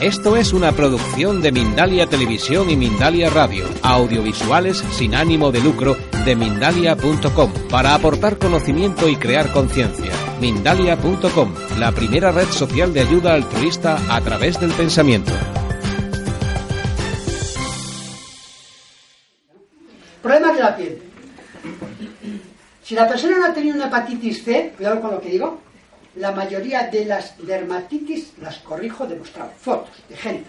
Esto es una producción de Mindalia Televisión y Mindalia Radio, audiovisuales sin ánimo de lucro de mindalia.com, para aportar conocimiento y crear conciencia. Mindalia.com, la primera red social de ayuda altruista a través del pensamiento. Problemas de la piel. Si la persona no ha tenido una hepatitis C, cuidado con lo que digo, la mayoría de las dermatitis las corrijo demostrado. Fotos de gente.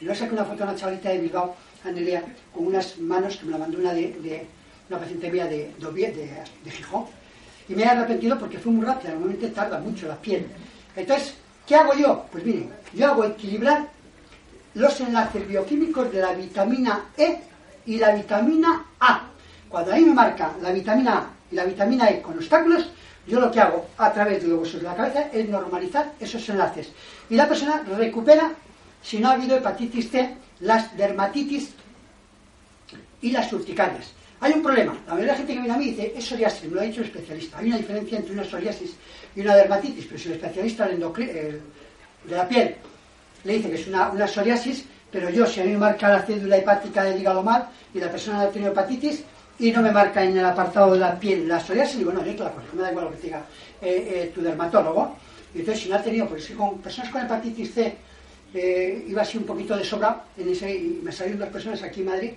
Y luego saqué una foto de una chavalita de Bilbao, Anelia, con unas manos que me la mandó una de, una paciente mía de, de, Gijón y me he arrepentido porque fue muy rápido, normalmente tarda mucho la piel. Entonces, ¿qué hago yo? Pues miren, yo hago equilibrar los enlaces bioquímicos de la vitamina E y la vitamina A. Cuando ahí me marca la vitamina A y la vitamina E con obstáculos, yo lo que hago a través de los huesos de la cabeza es normalizar esos enlaces. Y la persona recupera, si no ha habido hepatitis C, las dermatitis y las urticarias. Hay un problema. La mayoría de la gente que viene a mí dice, es psoriasis, me lo ha dicho el especialista. Hay una diferencia entre una psoriasis y una dermatitis, pero si el especialista de la piel le dice que es una, una, psoriasis, pero yo, si a mí me marca la cédula hepática del hígado mal y la persona ha tenido hepatitis y no me marca en el apartado de la piel la psoriasis, digo, no, yo te la corrijo, me da igual lo que diga eh, eh, tu dermatólogo. Y entonces, si no ha tenido, pues con personas con hepatitis C, eh, iba así un poquito de sobra, en ese, y me salieron dos personas aquí en Madrid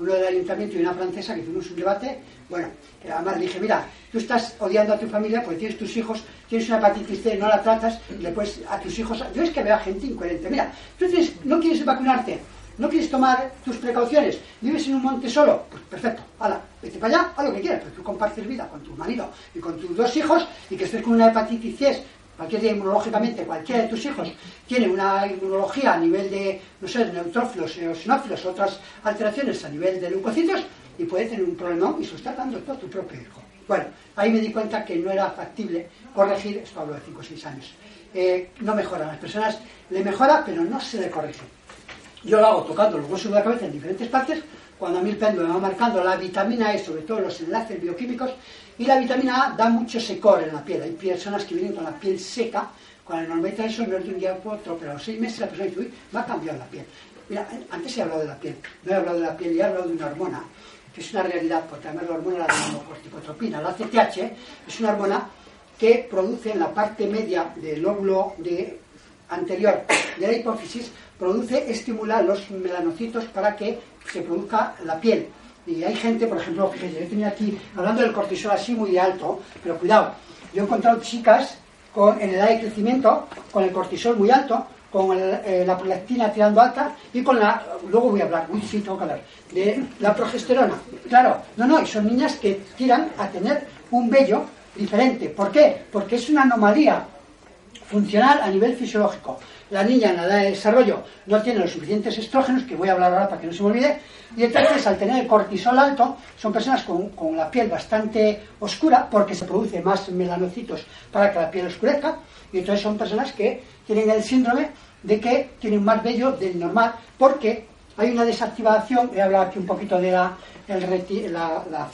uno del ayuntamiento y una francesa que hicimos un debate, bueno, además le dije, mira, tú estás odiando a tu familia porque tienes tus hijos, tienes una hepatitis C, no la tratas, y después a tus hijos, yo es que veo a gente incoherente, mira, tú no quieres vacunarte, no quieres tomar tus precauciones, vives en un monte solo, pues perfecto, hala, vete para allá, haz lo que quieras, pero tú compartes vida con tu marido y con tus dos hijos y que estés con una hepatitis C cualquier día inmunológicamente, cualquiera de tus hijos tiene una inmunología a nivel de, no sé, neutrófilos, eosinófilos, otras alteraciones a nivel de leucocitos, y puede tener un problema y se lo está dando todo a tu propio hijo. Bueno, ahí me di cuenta que no era factible corregir, esto hablo de 5 o 6 años, eh, no mejora, las personas le mejora, pero no se le corrige. Yo lo hago tocando los huesos de la cabeza en diferentes partes, cuando a mí el péndulo me va marcando la vitamina E, sobre todo los enlaces bioquímicos, y la vitamina A da mucho secor en la piel. Hay personas que vienen con la piel seca, cuando normalmente eso no es de un día para otro, pero a los seis meses la persona dice, uy, va a cambiar la piel. Mira, antes he hablado de la piel, no he hablado de la piel, he hablado de una hormona, que es una realidad, porque además la hormona, la corticotropina, la CTH, es una hormona que produce en la parte media del lóbulo de, anterior de la hipófisis, produce, estimula los melanocitos para que se produzca la piel. Y hay gente, por ejemplo, que yo tenía aquí, hablando del cortisol así muy alto, pero cuidado, yo he encontrado chicas con, en edad de crecimiento con el cortisol muy alto, con eh, la prolactina tirando alta y con la, luego voy a hablar, uy, sí, tengo que hablar, de la progesterona. Claro, no, no, y son niñas que tiran a tener un vello diferente. ¿Por qué? Porque es una anomalía funcional a nivel fisiológico. La niña en la edad de desarrollo no tiene los suficientes estrógenos, que voy a hablar ahora para que no se me olvide, y entonces al tener el cortisol alto, son personas con, la piel bastante oscura, porque se produce más melanocitos para que la piel oscurezca, y entonces son personas que tienen el síndrome de que tienen más vello del normal, porque hay una desactivación, he hablado aquí un poquito de la,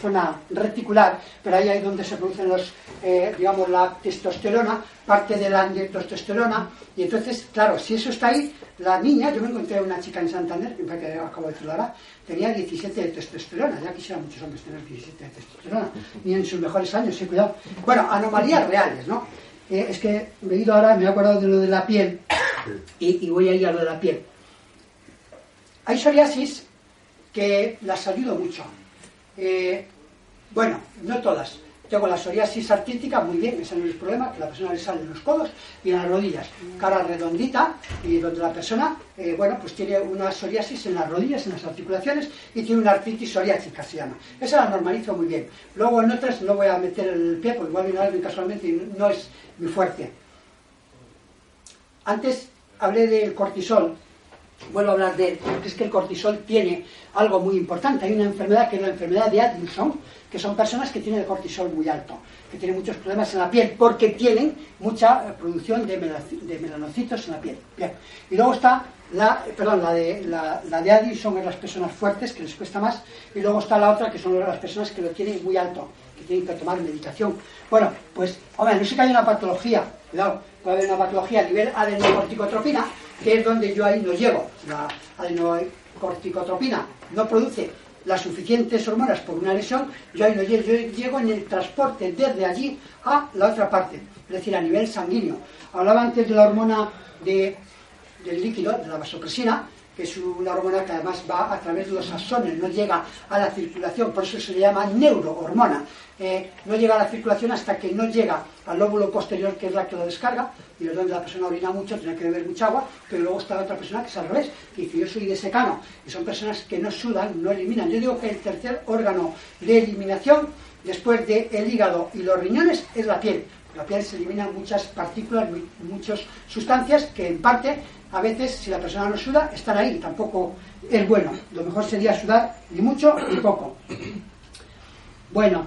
zona reticular, pero ahí es donde se producen los, eh, digamos, la testosterona, parte de la testosterona, y entonces, claro, si eso está ahí, la niña, yo me encontré una chica en Santander, que acabo de decirlo ahora, tenía 17 de testosterona, ya quisieran muchos hombres tener 17 de testosterona, ni en sus mejores años, sí, cuidado. Bueno, anomalías reales, ¿no? Eh, es que me he ido ahora, me he acordado de lo de la piel, y, y voy a ir a lo de la piel. Hay psoriasis que las ayudo mucho. Eh, bueno, no todas. Tengo la psoriasis artrítica, muy bien, ese no es el problema, que la persona le sale en los codos y en las rodillas. Cara redondita y donde la persona, eh, bueno, pues tiene una psoriasis en las rodillas, en las articulaciones y tiene una artritis psoriásica, se llama. Esa la normalizo muy bien. Luego en otras no voy a meter el pie, porque igual viene alguien casualmente y no es muy fuerte. Antes hablé del cortisol vuelvo a hablar de él, es que el cortisol tiene algo muy importante. Hay una enfermedad que es la enfermedad de Addison, que son personas que tienen el cortisol muy alto, que tienen muchos problemas en la piel, porque tienen mucha producción de, melanocitos en la piel. Bien. Y luego está la, perdón, la de, la, de Addison es las personas fuertes, que les cuesta más, y luego está la otra, que son las personas que lo tienen muy alto, que tienen que tomar medicación. Bueno, pues, hombre, no sé que hay una patología, cuidado, puede haber una patología a nivel adenocorticotropina, que es donde yo ahí no llego. La adenocorticotropina no produce las suficientes hormonas por una lesión, yo ahí no llego, yo llego en el transporte desde allí a la otra parte, es decir, a nivel sanguíneo. Hablaba antes de la hormona de, del líquido, de la vasopresina, que es una hormona que además va a través de los axones, no llega a la circulación, por eso se le llama neurohormona. Eh, no llega a la circulación hasta que no llega al lóbulo posterior, que es la que lo descarga, y es donde la persona orina mucho, tiene que beber mucha agua, pero luego está la otra persona que es al revés, que dice yo soy de secano, y son personas que no sudan, no eliminan. Yo digo que el tercer órgano de eliminación, después del hígado y los riñones, es la piel. La piel se eliminan muchas partículas, muchas sustancias que en parte a veces si la persona no suda, están ahí, tampoco es bueno. Lo mejor sería sudar ni mucho ni poco. Bueno,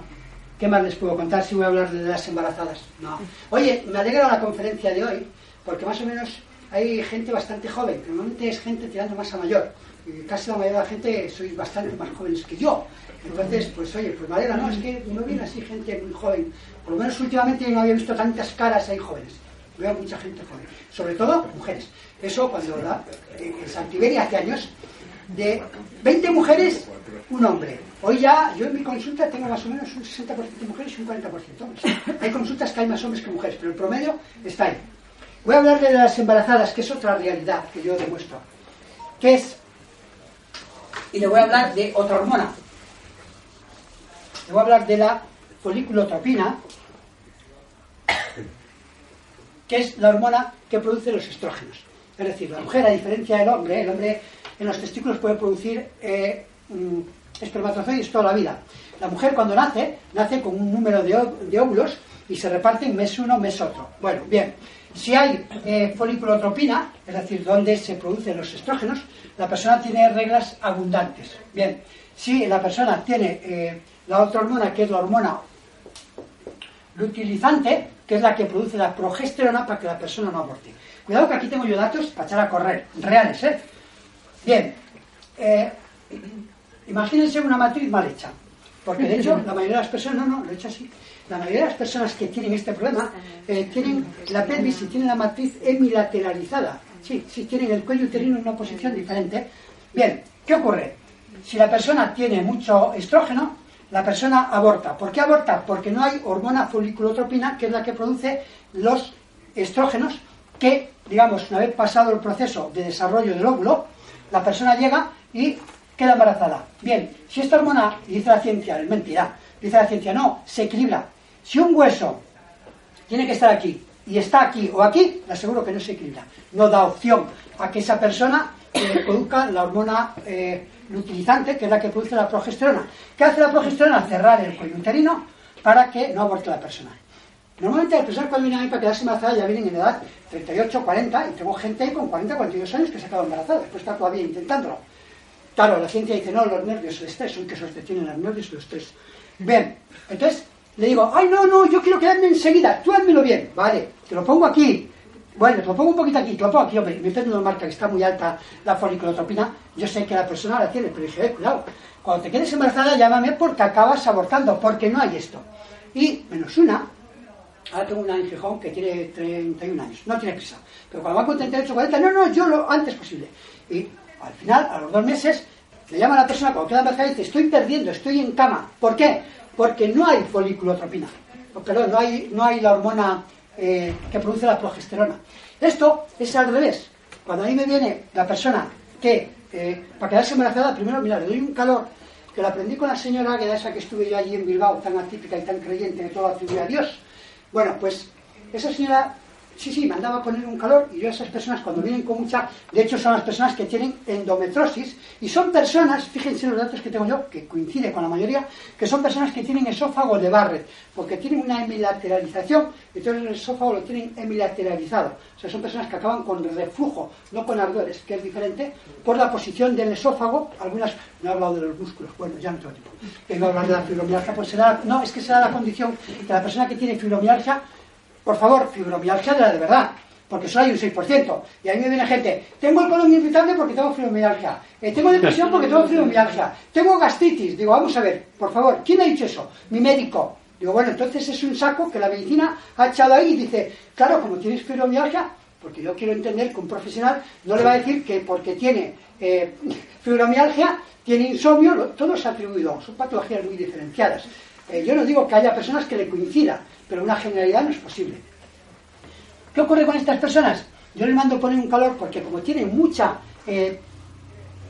¿qué más les puedo contar si voy a hablar de las embarazadas? No. Oye, me alegra la conferencia de hoy, porque más o menos hay gente bastante joven, normalmente es gente tirando más a mayor. Casi la mayoría de la gente sois bastante más jóvenes que yo. Entonces, pues oye, pues me alegra, no, es que no viene así gente muy joven. Por lo menos últimamente no había visto tantas caras ahí jóvenes. Veo mucha gente joven, sobre todo mujeres. Eso cuando la, en Santiberia hace años, de 20 mujeres, un hombre. Hoy ya, yo en mi consulta tengo más o menos un 60% de mujeres y un 40% hombres. Hay consultas que hay más hombres que mujeres, pero el promedio está ahí. Voy a hablar de las embarazadas, que es otra realidad que yo demuestro. Que es, y le voy a hablar de otra hormona. Le voy a hablar de la foliculotropina, que es la hormona que produce los estrógenos. Es decir, la mujer, a diferencia del hombre, el hombre en los testículos puede producir eh, mm, espermatozoides toda la vida. La mujer cuando nace, nace con un número de, óvulos y se reparten mes uno, mes otro. Bueno, bien, si hay eh, foliculotropina, es decir, donde se producen los estrógenos, la persona tiene reglas abundantes. Bien, si la persona tiene eh, la otra hormona, que es la hormona lutilizante, que es la que produce la progesterona para que la persona no aborte. Cuidado que aquí tengo yo datos para echar a correr, reales, ¿eh? Bien, eh, imagínense una matriz mal hecha, porque de hecho la mayoría de las personas, no, no, lo he hecho así, la mayoría de las personas que tienen este problema eh, tienen la pelvis y tienen la matriz hemilateralizada, sí, sí, tienen el cuello uterino en una posición diferente. Bien, ¿qué ocurre? Si la persona tiene mucho estrógeno, la persona aborta. ¿Por qué aborta? Porque no hay hormona foliculotropina, que es la que produce los estrógenos que, digamos, una vez pasado el proceso de desarrollo del óvulo, la persona llega y queda embarazada. Bien, si esta hormona, dice la ciencia, es mentira, dice la ciencia, no, se equilibra. Si un hueso tiene que estar aquí y está aquí o aquí, le aseguro que no se equilibra. No da opción a que esa persona eh, produzca la hormona eh, utilizante, que es la que produce la progesterona. ¿Qué hace la progesterona? Cerrar el cuello uterino para que no aborte la persona. Normalmente las personas cuando vienen a para quedarse embarazadas ya vienen en edad 38, 40 y tengo gente con 40, 42 años que se quedado embarazada, después está todavía intentándolo. Claro, la ciencia dice, no, los nervios, el estrés, son que tienen los nervios el estrés. Bien, entonces le digo, ay, no, no, yo quiero quedarme enseguida, tú házmelo bien, vale, te lo pongo aquí, bueno, lo pongo un poquito aquí, lo pongo aquí, hombre, mi péndulo marca que está muy alta la foliculotropina, yo sé que la persona la tiene, pero dije, eh, cuidado, cuando te quedes embarazada llámame porque acabas abortando, porque no hay esto. Y menos una, Ahora tengo una en Gijón que tiene 31 años, no tiene prisa. Pero cuando va con 38, 40, no, no, yo lo antes posible. Y al final, a los dos meses, le llama a la persona cuando queda embarazada y dice, estoy perdiendo, estoy en cama. ¿Por qué? Porque no hay foliculotropina. Perdón, no hay, no hay la hormona que produce la progesterona. Esto es al revés. Cuando a mí me viene la persona que, eh, para quedarse embarazada, primero, mira, le doy un calor, que lo aprendí con la señora, que era esa que estuve yo allí en Bilbao, tan atípica y tan creyente, que todo lo atribuye a Dios bueno, pues esa señora Sí, sí, mandaba a poner un calor y yo a esas personas cuando vienen con mucha, de hecho son las personas que tienen endometrosis y son personas, fíjense los datos que tengo yo, que coincide con la mayoría, que son personas que tienen esófago de Barrett, porque tienen una hemilateralización, entonces el esófago lo tienen hemilateralizado. O sea, son personas que acaban con reflujo, no con ardores, que es diferente, por la posición del esófago, algunas, no he hablado de los músculos, bueno, ya no tengo tiempo, vengo a hablar de la fibromialgia, pues será, no, es que será la condición que la persona que tiene fibromialgia por favor, fibromialgia de la de verdad, porque solo hay un 6%. Y ahí me viene gente, tengo el colon irritable porque tengo fibromialgia, eh, tengo depresión porque tengo fibromialgia, tengo gastritis. Digo, vamos a ver, por favor, ¿quién ha dicho eso? Mi médico. Digo, bueno, entonces es un saco que la medicina ha echado ahí y dice, claro, como tienes fibromialgia, porque yo quiero entender que un profesional no le va a decir que porque tiene eh, fibromialgia, tiene insomnio, todo es atribuido, son patologías muy diferenciadas. Eh, yo no digo que haya personas que le coincidan, pero una generalidad no es posible. ¿Qué ocurre con estas personas? Yo les mando poner un calor porque como tienen mucha eh,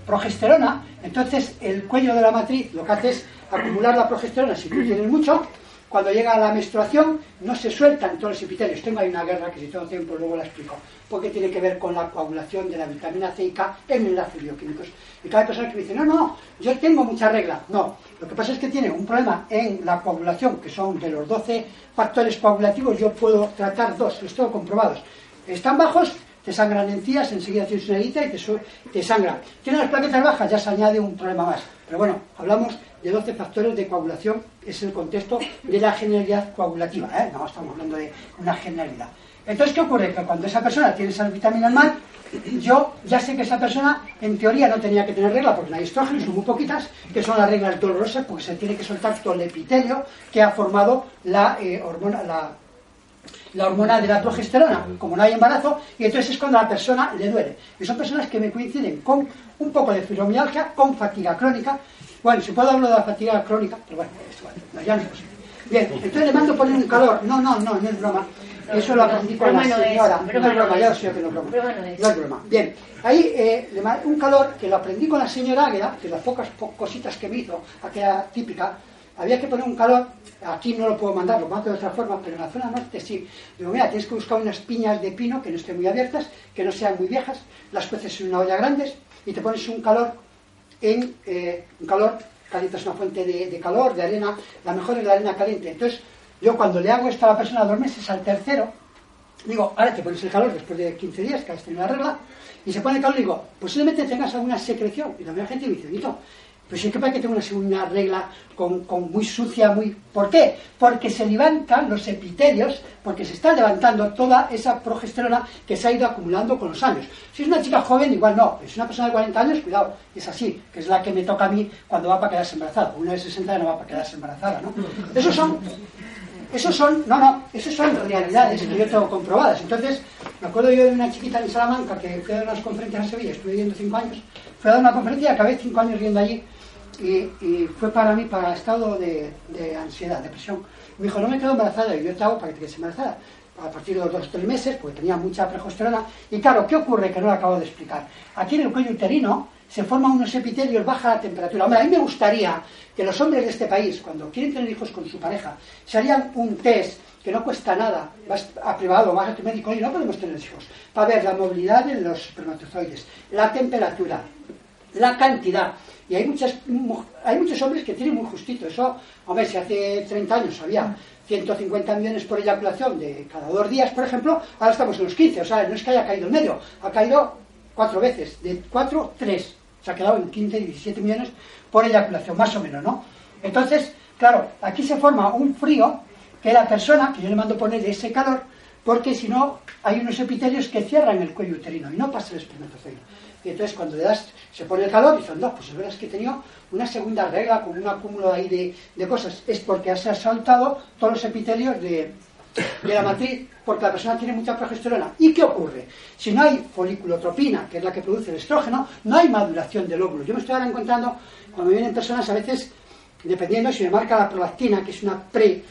progesterona, entonces el cuello de la matriz lo que hace es acumular la progesterona. Si tú tienes mucho, cuando llega la menstruación no se sueltan todos los epitelios. Tengo ahí una guerra que si tengo tiempo luego la explico, porque tiene que ver con la coagulación de la vitamina C y K en enlaces bioquímicos. Y cada persona que me dice, no, no, yo tengo mucha regla. No, lo que pasa es que tiene un problema en la coagulación, que son de los 12 factores coagulativos, yo puedo tratar dos, los tengo comprobados. Están bajos, te sangran encías, enseguida tienes una herida y te, te sangran. Tiene las plaquetas bajas, ya se añade un problema más. Pero bueno, hablamos de 12 factores de coagulación, es el contexto de la generalidad coagulativa, ¿eh? no estamos hablando de una generalidad. Entonces, ¿qué ocurre? Que cuando esa persona tiene esas vitaminas mal, yo ya sé que esa persona en teoría no tenía que tener regla porque no hay estrógenos, son muy poquitas, que son las reglas dolorosas porque se tiene que soltar todo el epitelio que ha formado la eh, hormona, la hormona de la progesterona, como no hay embarazo, y entonces es cuando a la persona le duele. Y son personas que me coinciden con un poco de fibromialgia, con fatiga crónica. Bueno, si puedo hablar de la fatiga crónica, pero bueno, esto, no, ya no es posible. Bien, entonces le mando poner un calor. No, no, no, no es broma. Eso lo aprendí con la señora. No es broma, ya sé que no es broma. No es broma. Bien, ahí eh, un calor que lo aprendí con la señora Águeda, que las pocas cositas que me hizo, aquella típica, había que poner un calor, aquí no lo puedo mandar, lo mando de otra forma, pero en la zona norte sí. Digo, mira, tienes que buscar unas piñas de pino que no estén muy abiertas, que no sean muy viejas, las cueces en una olla grande y te pones un calor en eh, un calor, calientas una fuente de, calor, de arena, la mejor es la arena caliente. Entonces, yo cuando le hago esto a la persona dos meses al tercero, digo, ahora te pones el calor después de 15 días, que has tenido la regla, y se pone el calor y digo, posiblemente tengas alguna secreción. Y la gente me dice, pues es que parece que tengo una segunda regla con, muy sucia, muy... ¿Por qué? Porque se levantan los epitelios, porque se está levantando toda esa progesterona que se ha ido acumulando con los años. Si es una chica joven, igual no. Es una persona de 40 años, cuidado, es así, que es la que me toca a mí cuando va para quedarse embarazada. Una de 60 no va para quedarse embarazada, ¿no? Esos son... Esos son, no, no, esos son realidades que yo tengo comprobadas. Entonces, me acuerdo yo de una chiquita en Salamanca que fue a dar unas conferencias a Sevilla, estuve viendo cinco años, fue a dar una conferencia y acabé cinco años viendo allí y, fue para mí para estado de, ansiedad, depresión. Me dijo, no me quedo embarazada, y yo hago para que quedes embarazada. A partir de los dos o tres meses, porque tenía mucha progesterona. Y claro, ¿qué ocurre? Que no lo acabo de explicar. Aquí en el cuello uterino se forman unos epitelios, baja la temperatura. Hombre, a mí me gustaría que los hombres de este país, cuando quieren tener hijos con su pareja, se harían un test que no cuesta nada, vas a privado, vas a tu médico y no podemos tener hijos, para ver la movilidad de los espermatozoides, la temperatura, la cantidad. Y hay, muchas, hay muchos hombres que tienen muy justito. Eso, hombre, si hace 30 años había 150 millones por eyaculación de cada dos días, por ejemplo, ahora estamos en los 15. O sea, no es que haya caído en medio, ha caído cuatro veces. De cuatro, tres. Se ha quedado en 15, 17 millones por eyaculación, más o menos, ¿no? Entonces, claro, aquí se forma un frío que la persona, que yo le mando poner ese calor, porque si no, hay unos epitelios que cierran el cuello uterino y no pasa el espermatozoide. Y entonces cuando le das, se pone el calor y dicen, no, pues es verdad que he tenido una segunda regla con un acúmulo ahí de, de cosas. Es porque has saltado todos los epitelios de, de la matriz porque la persona tiene mucha progesterona. ¿Y qué ocurre? Si no hay foliculotropina, que es la que produce el estrógeno, no hay maduración del óvulo. Yo me estoy ahora encontrando, cuando vienen personas a veces, dependiendo si me marca la prolactina, que es una pre,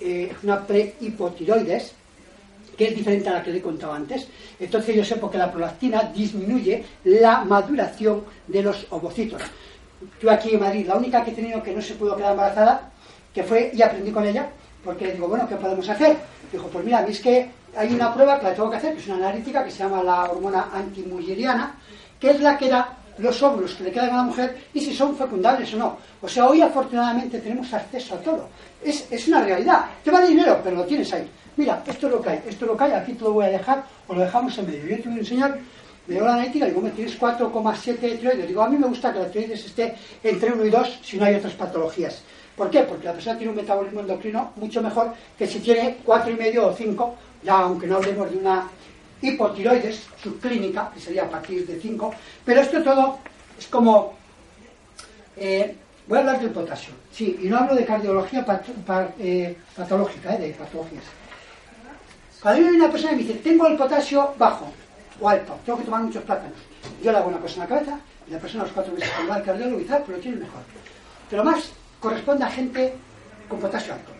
eh, una pre-hipotiroides, que es diferente a la que le he contado antes. Entonces yo sé porque la prolactina disminuye la maduración de los ovocitos. Yo aquí en Madrid, la única que he tenido que no se pudo quedar embarazada, que fue, y aprendí con ella, porque digo, bueno, ¿qué podemos hacer? Dijo, pues mira, a es que hay una prueba que la tengo que hacer, que es una analítica que se llama la hormona antimulleriana, que es la que da los óvulos que le quedan a la mujer y si son fecundables o no. O sea, hoy afortunadamente tenemos acceso a todo. Es, es una realidad. Te vale dinero, pero lo tienes ahí. Mira, esto es lo que hay, esto es lo que hay, aquí te lo voy a dejar o lo dejamos en medio. Yo te voy a enseñar, me dio la analítica, digo, me tienes 4,7 de tiroides. Digo, a mí me gusta que la tiroides esté entre 1 y 2 si no hay otras patologías. ¿Por qué? Porque la persona tiene un metabolismo endocrino mucho mejor que si tiene 4,5 o 5, ya aunque no hablemos de una hipotiroides subclínica, que sería a partir de 5, pero esto todo es como... Eh, voy a hablar del potasio, sí, y no hablo de cardiología eh, patológica, eh, de patologías. Cuando viene una persona y me dice, tengo el potasio bajo o alto, tengo que tomar muchos plátanos, yo le hago una cosa en la cabeza, y la persona a los cuatro meses va al cardiólogo y tal, pero lo tiene mejor. Pero más corresponde a gente con potasio alto.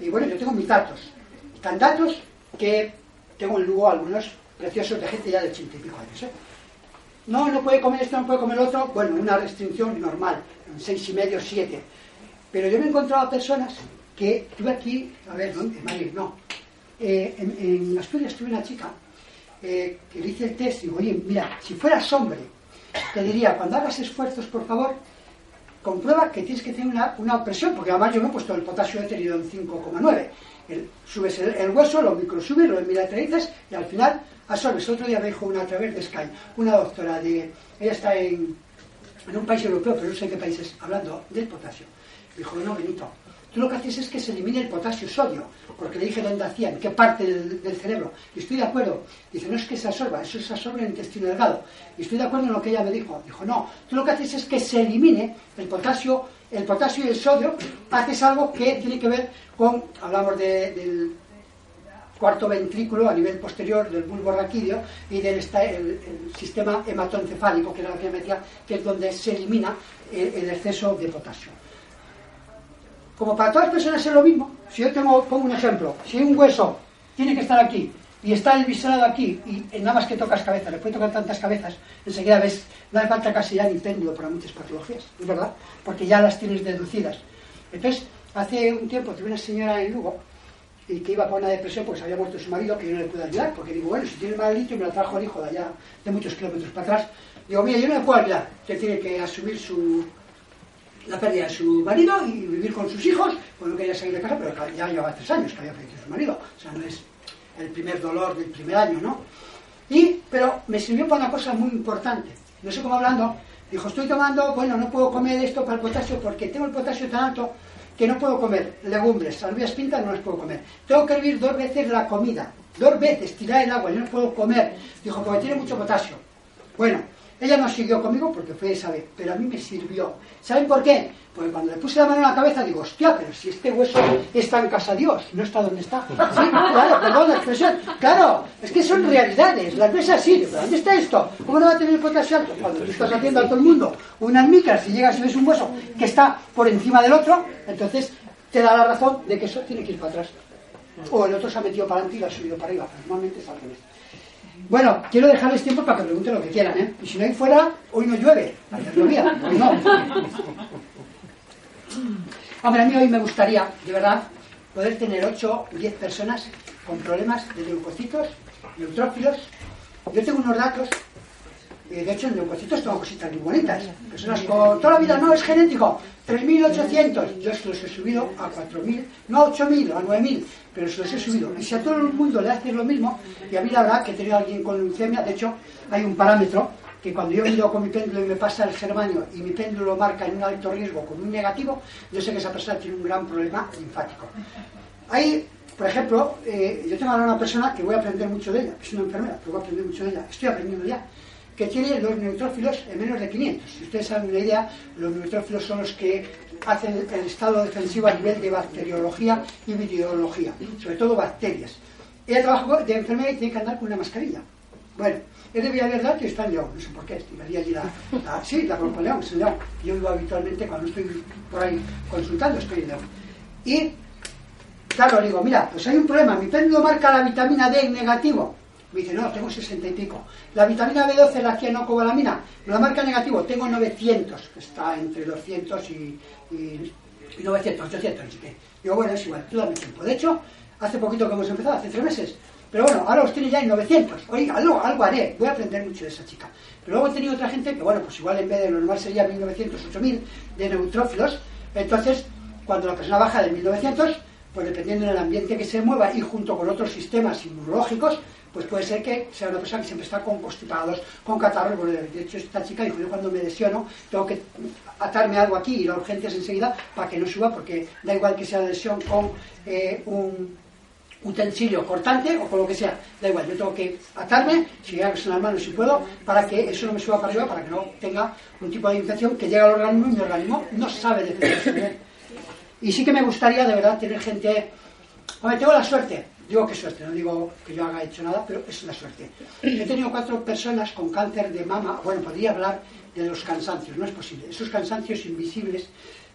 Y bueno, yo tengo mis datos. Están datos que tengo en Lugo algunos preciosos de gente ya de ochenta y pico años. ¿eh? No, no puede comer esto, no puede comer lo otro. Bueno, una restricción normal, en seis y medio, siete. Pero yo me he encontrado a personas que tuve aquí, a ver, ¿dónde? En Madrid, no. Eh, en, Asturias tuve una chica eh, que le hice el test y digo, oye, mira, si fueras hombre, te diría, cuando hagas esfuerzos, por favor, comprueba que tienes que tener una, una opresión, porque además yo me he puesto el potasio he tenido en 5,9 subes el, hueso, lo microsubes, lo bilateralizas y al final absorbes. Otro día me dijo una través de Sky, una doctora de. Ella está en, en un país europeo, pero no sé en qué países, hablando del potasio. Me dijo, no, Benito, tú lo que haces es que se elimine el potasio sodio, porque le dije dónde hacía, en qué parte del, cerebro. Y estoy de acuerdo. Dice, no es que se absorba, eso se absorbe en el intestino delgado. Y estoy de acuerdo en lo que ella me dijo. Dijo, no, tú lo que haces es que se elimine el potasio el potasio y el sodio, haces algo que tiene que ver con, hablamos del cuarto ventrículo a nivel posterior del bulbo raquídeo y del el, sistema hematoencefálico, que era la que que es donde se elimina el, exceso de potasio. Como para todas las personas es lo mismo, si yo tengo, pongo un ejemplo, si un hueso tiene que estar aquí y está el biselado aquí y nada más que tocas cabeza, le puede tocar tantas cabezas, enseguida ves, no hace falta casi ya ni péndulo para muchas patologías, ¿es verdad? Porque ya las tienes deducidas. Entonces, hace un tiempo tuve una señora en Lugo y que iba con una depresión porque se había muerto su marido, que yo no le pude ayudar, porque digo, bueno, si tiene mal y me lo trajo el hijo de allá, de muchos kilómetros para atrás. Digo, mira, yo no le puedo ayudar, que tiene que asumir su, la pérdida de su marido y vivir con sus hijos, bueno, no quería salir de casa, pero ya llevaba tres años que había fallecido su marido, o sea, no es el primer dolor del primer año, ¿no? Y, pero me sirvió para una cosa muy importante. No sé cómo hablando, dijo, estoy tomando, bueno, no puedo comer esto para el potasio porque tengo el potasio tan alto que no puedo comer legumbres, salvias pintas no las puedo comer. Tengo que hervir dos veces la comida, dos veces, tirar el agua, yo no puedo comer. Dijo, porque tiene mucho potasio. Bueno, ella no siguió conmigo porque fue esa vez, pero a mí me sirvió. ¿Saben por qué? Porque cuando le puse la mano en la cabeza digo, hostia, pero si este hueso está en casa Dios, no está donde está. Claro, perdón la expresión. Claro, es que son realidades, las ves así. ¿Pero dónde está esto? ¿Cómo no va a tener potasio alto? Cuando tú estás haciendo a todo el mundo unas micras y llegas y ves un hueso que está por encima del otro, entonces te da la razón de que eso tiene que ir para atrás. O el otro se ha metido para adelante y lo ha subido para arriba. Normalmente es al revés. Bueno, quiero dejarles tiempo para que pregunten lo que quieran, ¿eh? Y si no hay fuera, hoy no llueve. Hoy no. Hombre, a mí hoy me gustaría, de verdad, poder tener 8 o 10 personas con problemas de leucocitos, neutrófilos. Yo tengo unos datos, de hecho en leucocitos tengo cositas muy bonitas. Personas con toda la vida, no, es genético. 3.800, yo se los he subido a 4.000, no a 8.000, a 9.000, pero se los he subido. Y si a todo el mundo le hace lo mismo, y a mí la verdad que he tenido a alguien con leucemia, de hecho hay un parámetro que cuando yo ido con mi péndulo y me pasa el germanio y mi péndulo marca en un alto riesgo con un negativo, yo sé que esa persona tiene un gran problema linfático. Hay, por ejemplo, eh, yo tengo ahora una persona que voy a aprender mucho de ella, es una enfermera, pero voy a aprender mucho de ella, estoy aprendiendo ya que tiene los neutrófilos en menos de 500. Si ustedes saben una idea, los neutrófilos son los que hacen el estado defensivo a nivel de bacteriología y virología, sobre todo bacterias. Ella trabaja de enfermera y tiene que andar con una mascarilla. Bueno, es de Villaverdad que está en León, no sé por qué, estimaría allí la, la, sí, la Grupo León, es en León. Yo vivo habitualmente cuando estoy por ahí consultando, estoy en León. Y, claro, digo, mira, pues hay un problema, mi péndulo marca la vitamina D negativo. Me dice, no, tengo 60 y pico. La vitamina B12, la cianocobalamina, me la marca negativo, tengo 900, que está entre 200 y, 900, 800, no sé. Digo, bueno, es igual, tú dame tiempo. De hecho, hace poquito que hemos empezado, hace tres meses, Pero bueno, ahora los tiene ya en 900. Oiga, algo, algo haré, voy a aprender mucho de esa chica. Pero luego he tenido otra gente que, bueno, pues igual en vez de normal sería 1900, 8000 de neutrófilos. Entonces, cuando la persona baja de 1900, pues dependiendo del ambiente que se mueva y junto con otros sistemas inmunológicos, pues puede ser que sea una persona que siempre está con constipados, con catarros. De hecho, esta chica dijo: Yo cuando me lesiono, tengo que atarme algo aquí y la urgencias enseguida para que no suba, porque da igual que sea lesión con eh, un utensilio cortante o con lo que sea, da igual, yo tengo que atarme, si en las manos si puedo, para que eso no me suba para arriba, para que no tenga un tipo de infección que llega al organismo y mi organismo no sabe defenderse. Y sí que me gustaría de verdad tener gente, hombre, tengo la suerte, digo que suerte, no digo que yo haya hecho nada, pero es la suerte. He tenido cuatro personas con cáncer de mama, bueno, podría hablar de los cansancios, no es posible, esos cansancios invisibles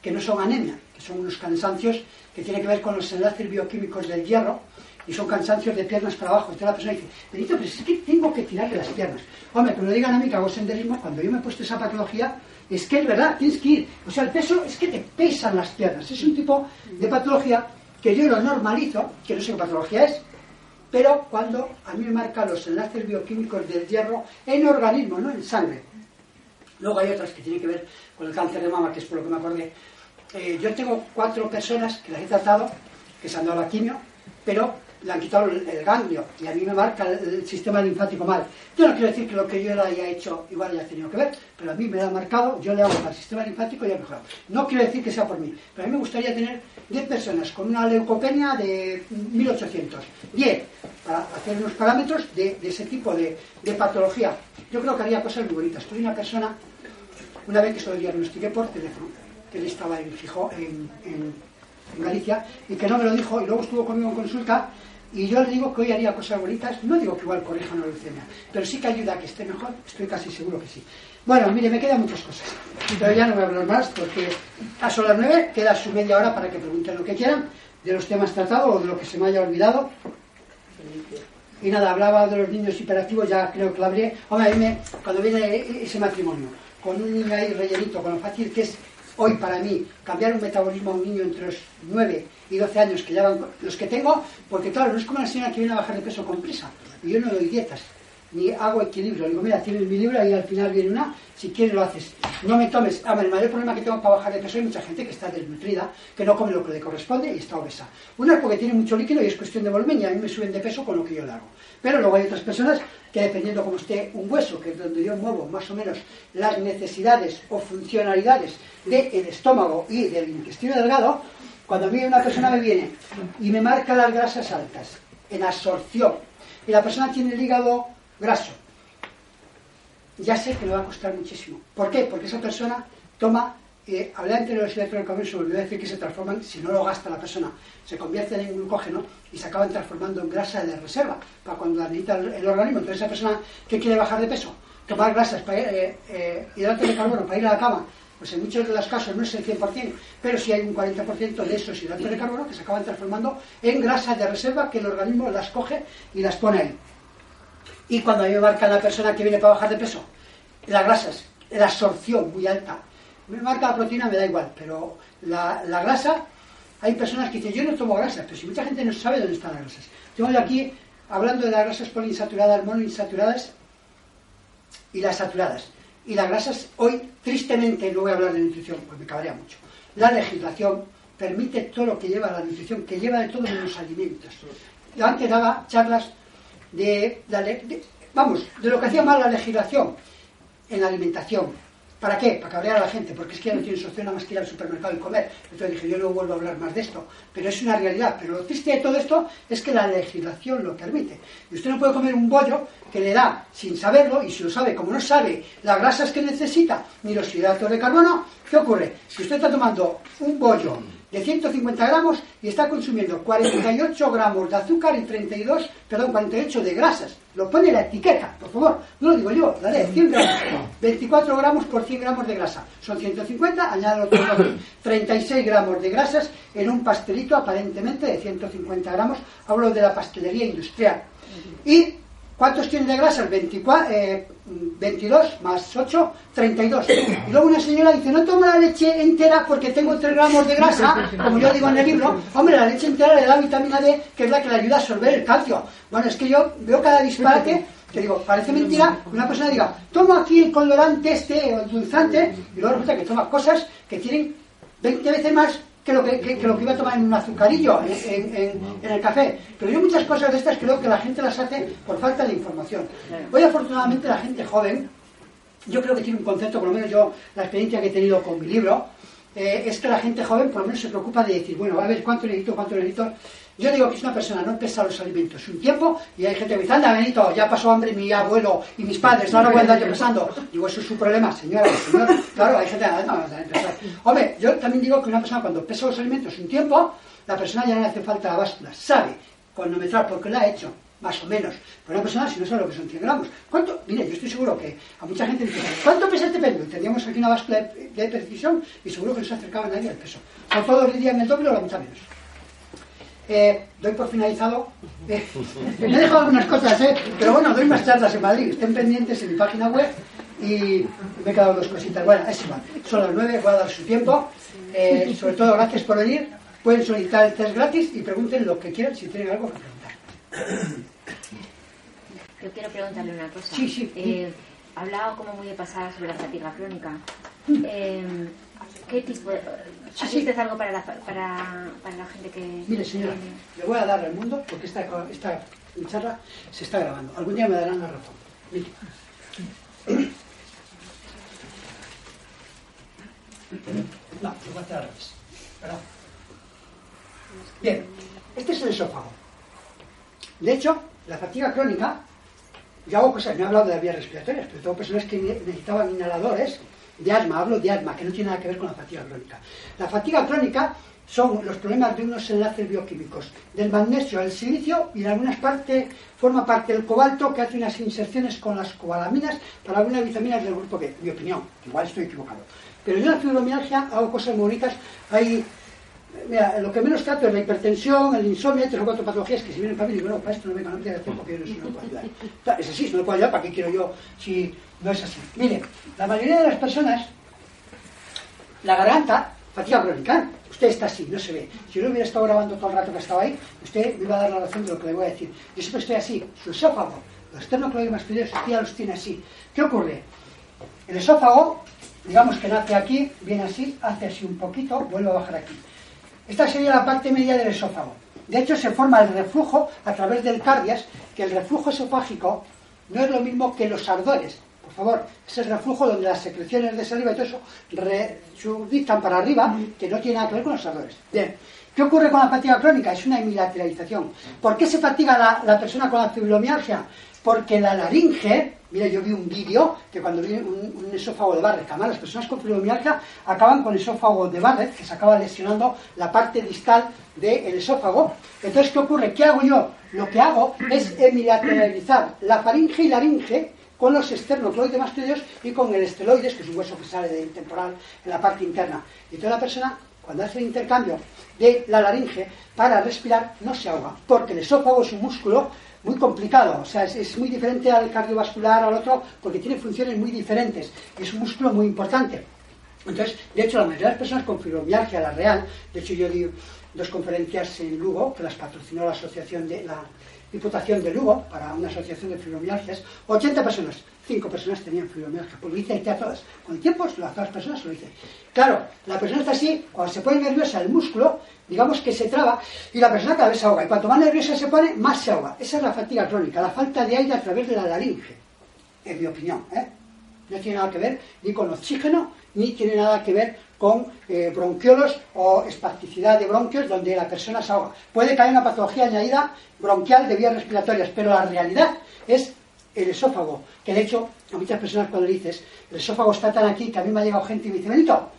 que no son anemia, que son unos cansancios que tienen que ver con los enlaces bioquímicos del hierro, y son cansancios de piernas para abajo. Entonces la persona dice, Benito, pero es que tengo que tirarle las piernas. Hombre, que me lo digan a mí que hago senderismo, cuando yo me he puesto esa patología, es que es verdad, tienes que ir. O sea, el peso es que te pesan las piernas. Es un tipo de patología que yo lo normalizo, que no sé qué patología es, pero cuando a mí me marcan los enlaces bioquímicos del hierro en organismo, no en sangre. Luego hay otras que tienen que ver con el cáncer de mama, que es por lo que me acordé. Eh, yo tengo cuatro personas que las he tratado, que se han dado la quimio, pero le han quitado el, ganglio y a mí me marca el, sistema linfático mal. Yo no quiero decir que lo que yo le haya hecho igual haya tenido que ver, pero a mí me lo ha marcado, yo le hago el sistema linfático y ha mejorado. No quiero decir que sea por mí, pero a mí me gustaría tener 10 personas con una leucopenia de 1800, 10, para hacer unos parámetros de, ese tipo de, patología. Yo creo que haría cosas muy bonitas. Tuve una persona, una vez que se lo diagnostiqué por teléfono, que él estaba en, fijo, en Galicia, y que no me lo dijo, y luego estuvo conmigo en consulta, y yo le digo que hoy haría cosas bonitas, no digo que igual corrija una leucemia, pero sí que ayuda a que esté mejor, estoy casi seguro que sí. Bueno, mire, me quedan muchas cosas, pero ya no voy a hablar más, porque a son las nueve, queda su media hora para que pregunten lo que quieran, de los temas tratados o de lo que se me haya olvidado. Y nada, hablaba de los niños hiperactivos, ya creo que lo hablé. Hombre, a mí cuando viene ese matrimonio, con un niño ahí rellenito, con lo fácil que es hoy para mí cambiar un metabolismo a un niño entre los 9 y 12 años que llevan los que tengo, porque claro, no es como una señora que viene a bajar de peso con prisa. Yo no doy dietas, ni hago equilibrio. Digo, mira, tienes mi libro y al final viene una, si quieres lo haces. No me tomes. A ver, el mayor problema que tengo para bajar de peso hay mucha gente que está desnutrida, que no come lo que le corresponde y está obesa. Una es porque tiene mucho líquido y es cuestión de volumen y a mí me suben de peso con lo que yo le hago. Pero luego hay otras personas que dependiendo cómo esté un hueso, que es donde yo muevo más o menos las necesidades o funcionalidades del estómago y del intestino delgado, cuando a mí una persona me viene y me marca las grasas altas en absorción y la persona tiene el hígado graso, ya sé que le va a costar muchísimo. ¿Por qué? Porque esa persona toma eh, hablar entre los electrones se olvidó decir que se transforman, si no lo gasta la persona, se convierten en glucógeno y se acaban transformando en grasa de reserva para cuando la necesita el, organismo. Entonces, esa persona que quiere bajar de peso, tomar grasas, para, eh, eh, hidratos de carbono para ir a la cama, pues en muchos de los casos no es el 100%, pero sí hay un 40% de esos hidratos de carbono que se acaban transformando en grasa de reserva que el organismo las coge y las pone ahí. Y cuando a mí me marca la persona que viene para bajar de peso, las grasas, la absorción muy alta, me marca la proteína, me da igual, pero la, grasa, hay personas que dicen, yo no tomo grasas, pero si mucha gente no sabe dónde están las grasas. Yo aquí, hablando de las grasas poliinsaturadas, monoinsaturadas y las saturadas. Y las grasas, hoy, tristemente, no voy a hablar de nutrición, porque me cabrea mucho. La legislación permite todo lo que lleva la nutrición, que lleva de todos los alimentos. Yo antes daba charlas de, de, vamos, de lo que hacía mal la legislación en la alimentación, ¿Para qué? Para cabrear a la gente, porque es que ya no tiene opción nada más que ir al supermercado y comer. Entonces dije, yo no vuelvo a hablar más de esto. Pero es una realidad. Pero lo triste de todo esto es que la legislación lo permite. Y usted no puede comer un bollo que le da sin saberlo, y si lo sabe, como no sabe las grasas que necesita, ni los hidratos de carbono, ¿qué ocurre? Si usted está tomando un bollo de 150 gramos y está consumiendo 48 gramos de azúcar y 32, perdón, 48 de grasas. Lo pone la etiqueta, por favor. No lo digo yo, daré 100 gramos. 24 gramos por 100 gramos de grasa. Son 150, añado otro 36 gramos de grasas en un pastelito aparentemente de 150 gramos. Hablo de la pastelería industrial. Y ¿Cuántos tienen de grasa? 24, 22 más 8, 32. Y luego una señora dice, no tomo la leche entera porque tengo 3 gramos de grasa, como yo digo en el libro. Hombre, la leche entera le da vitamina D, que es la que le ayuda a absorber el calcio. Bueno, es que yo veo cada disparate que digo, parece mentira que una persona diga, tomo aquí el colorante este, el dulzante, y luego resulta que toma cosas que tienen 20 veces más que lo que, lo que iba a tomar en un azucarillo, en, el café. Pero yo muchas cosas de estas creo que la gente las hace por falta de información. Hoy afortunadamente la gente joven, yo creo que tiene un concepto, por lo menos yo, la experiencia que he tenido con mi libro, eh, es que la gente joven por lo menos se preocupa de decir, bueno, a ver, ¿cuánto necesito, cuánto necesito? Yo digo que es una persona no pesa los alimentos un tiempo y hay gente que dice, anda Benito, ya pasó hambre mi abuelo y mis padres, ahora voy a andar yo pesando. Digo, eso es su problema, señora, señor. Claro, hay gente que no, no, Hombre, yo también digo que una persona cuando pesa los alimentos un tiempo, la persona ya no le hace falta la báscula, sabe cronometrar porque lo ha hecho, más o menos. Pero una persona, si no sabe lo que son 100 gramos. ¿Cuánto? Mire, yo estoy seguro que a mucha gente dice, ¿cuánto pesa este péndulo? Teníamos aquí una báscula de, precisión y seguro que no se acercaba nadie al peso. Son todos dirían el doble o la mitad menos. Eh, doy por finalizado. Eh, me he dejado algunas cosas, eh, pero bueno, doy más charlas en Madrid. Estén pendientes en mi página web y me he quedado dos cositas. Bueno, es igual. Son las nueve, voy a dar su tiempo. Eh, sobre todo, gracias por venir. Pueden solicitar el test gratis y pregunten lo que quieran si tienen algo que preguntar. Yo quiero preguntarle una cosa. Sí, sí. Eh, hablado como muy de pasada sobre la fatiga crónica. Mm. ¿Qué tipo de, ¿Hace algo para la, para, para la gente que... Mire, señora, le voy a dar al mundo porque esta, esta charla se está grabando. Algún día me darán la razón. Mire. No, lo voy a hacer al revés. ¿verdad? Bien, este es el esófago. De hecho, la fatiga crónica, yo hago cosas, me he hablado de las vías respiratorias, pero tengo personas que necesitaban inhaladores de asma, hablo de asma, que no tiene nada que ver con la fatiga crónica. La fatiga crónica son los problemas de unos enlaces bioquímicos, del magnesio al silicio y en algunas partes forma parte del cobalto que hace unas inserciones con las cobalaminas para algunas vitaminas del grupo B, mi opinión, igual estoy equivocado. Pero yo en la fibromialgia hago cosas bonitas, hay Mira, lo que menos trato es la hipertensión, el insomnio, tres o cuatro patologías que si vienen para mí, digo, no, para esto no me no tiene tiempo que yo no, no puedo ayudar. Es así, no me puedo ayudar, ¿para qué quiero yo si no es así? Mire, la mayoría de las personas, la garganta, fatiga crónica, usted está así, no se ve. Si yo hubiera estado grabando todo el rato que estaba ahí, usted me iba a dar la razón de lo que le voy a decir. Yo siempre estoy así, su esófago, los esternocleidomastoideos, usted ya los tiene así. ¿Qué ocurre? El esófago, digamos que nace aquí, viene así, hace así un poquito, vuelve a bajar aquí. Esta sería la parte media del esófago. De hecho, se forma el reflujo a través del cardias, que el reflujo esofágico no es lo mismo que los ardores. Por favor, es el reflujo donde las secreciones de saliva y todo eso subdictan para arriba, que no tiene nada que ver con los ardores. Bien. ¿Qué ocurre con la fatiga crónica? Es una hemilateralización. ¿Por qué se fatiga la, la persona con la fibromialgia? Porque la laringe, Mira, yo vi un vídeo que cuando vi un, esófago de Barrett, además las personas con fibromialgia acaban con esófago de Barrett, que se acaba lesionando la parte distal del esófago. Entonces, ¿qué ocurre? ¿Qué hago yo? Lo que hago es emilateralizar la faringe y laringe con los esternocleidomastoideos y con el esteloides, que es un hueso que sale del temporal en la parte interna. Y toda la persona, cuando hace el intercambio de la laringe para respirar, no se ahoga, porque el esófago es un músculo muy complicado, o sea, es, muy diferente al cardiovascular, al otro, porque tiene funciones muy diferentes, es un músculo muy importante. Entonces, de hecho, la mayoría de las personas con fibromialgia, la real, de hecho yo di dos conferencias en Lugo, que las patrocinó la asociación de la Diputación de Lugo, para una asociación de fibromialgias, 80 personas, 5 personas tenían fibromialgia, pues lo hice a todas, con el tiempo a todas las personas lo hice. Claro, la persona está así, cuando se pone nerviosa el músculo, digamos que se traba y la persona cada vez se ahoga. Y cuanto más nerviosa se pone, más se ahoga. Esa es la fatiga crónica, la falta de aire a través de la laringe, en mi opinión. ¿eh? No tiene nada que ver ni con oxígeno, ni tiene nada que ver con eh, bronquiolos o espasticidad de bronquios donde la persona se ahoga. Puede caer una patología añadida bronquial de vías respiratorias, pero la realidad es el esófago, que de hecho a muchas personas cuando le dices, el esófago está tan aquí que a mí me ha llegado gente y me dice, Benito,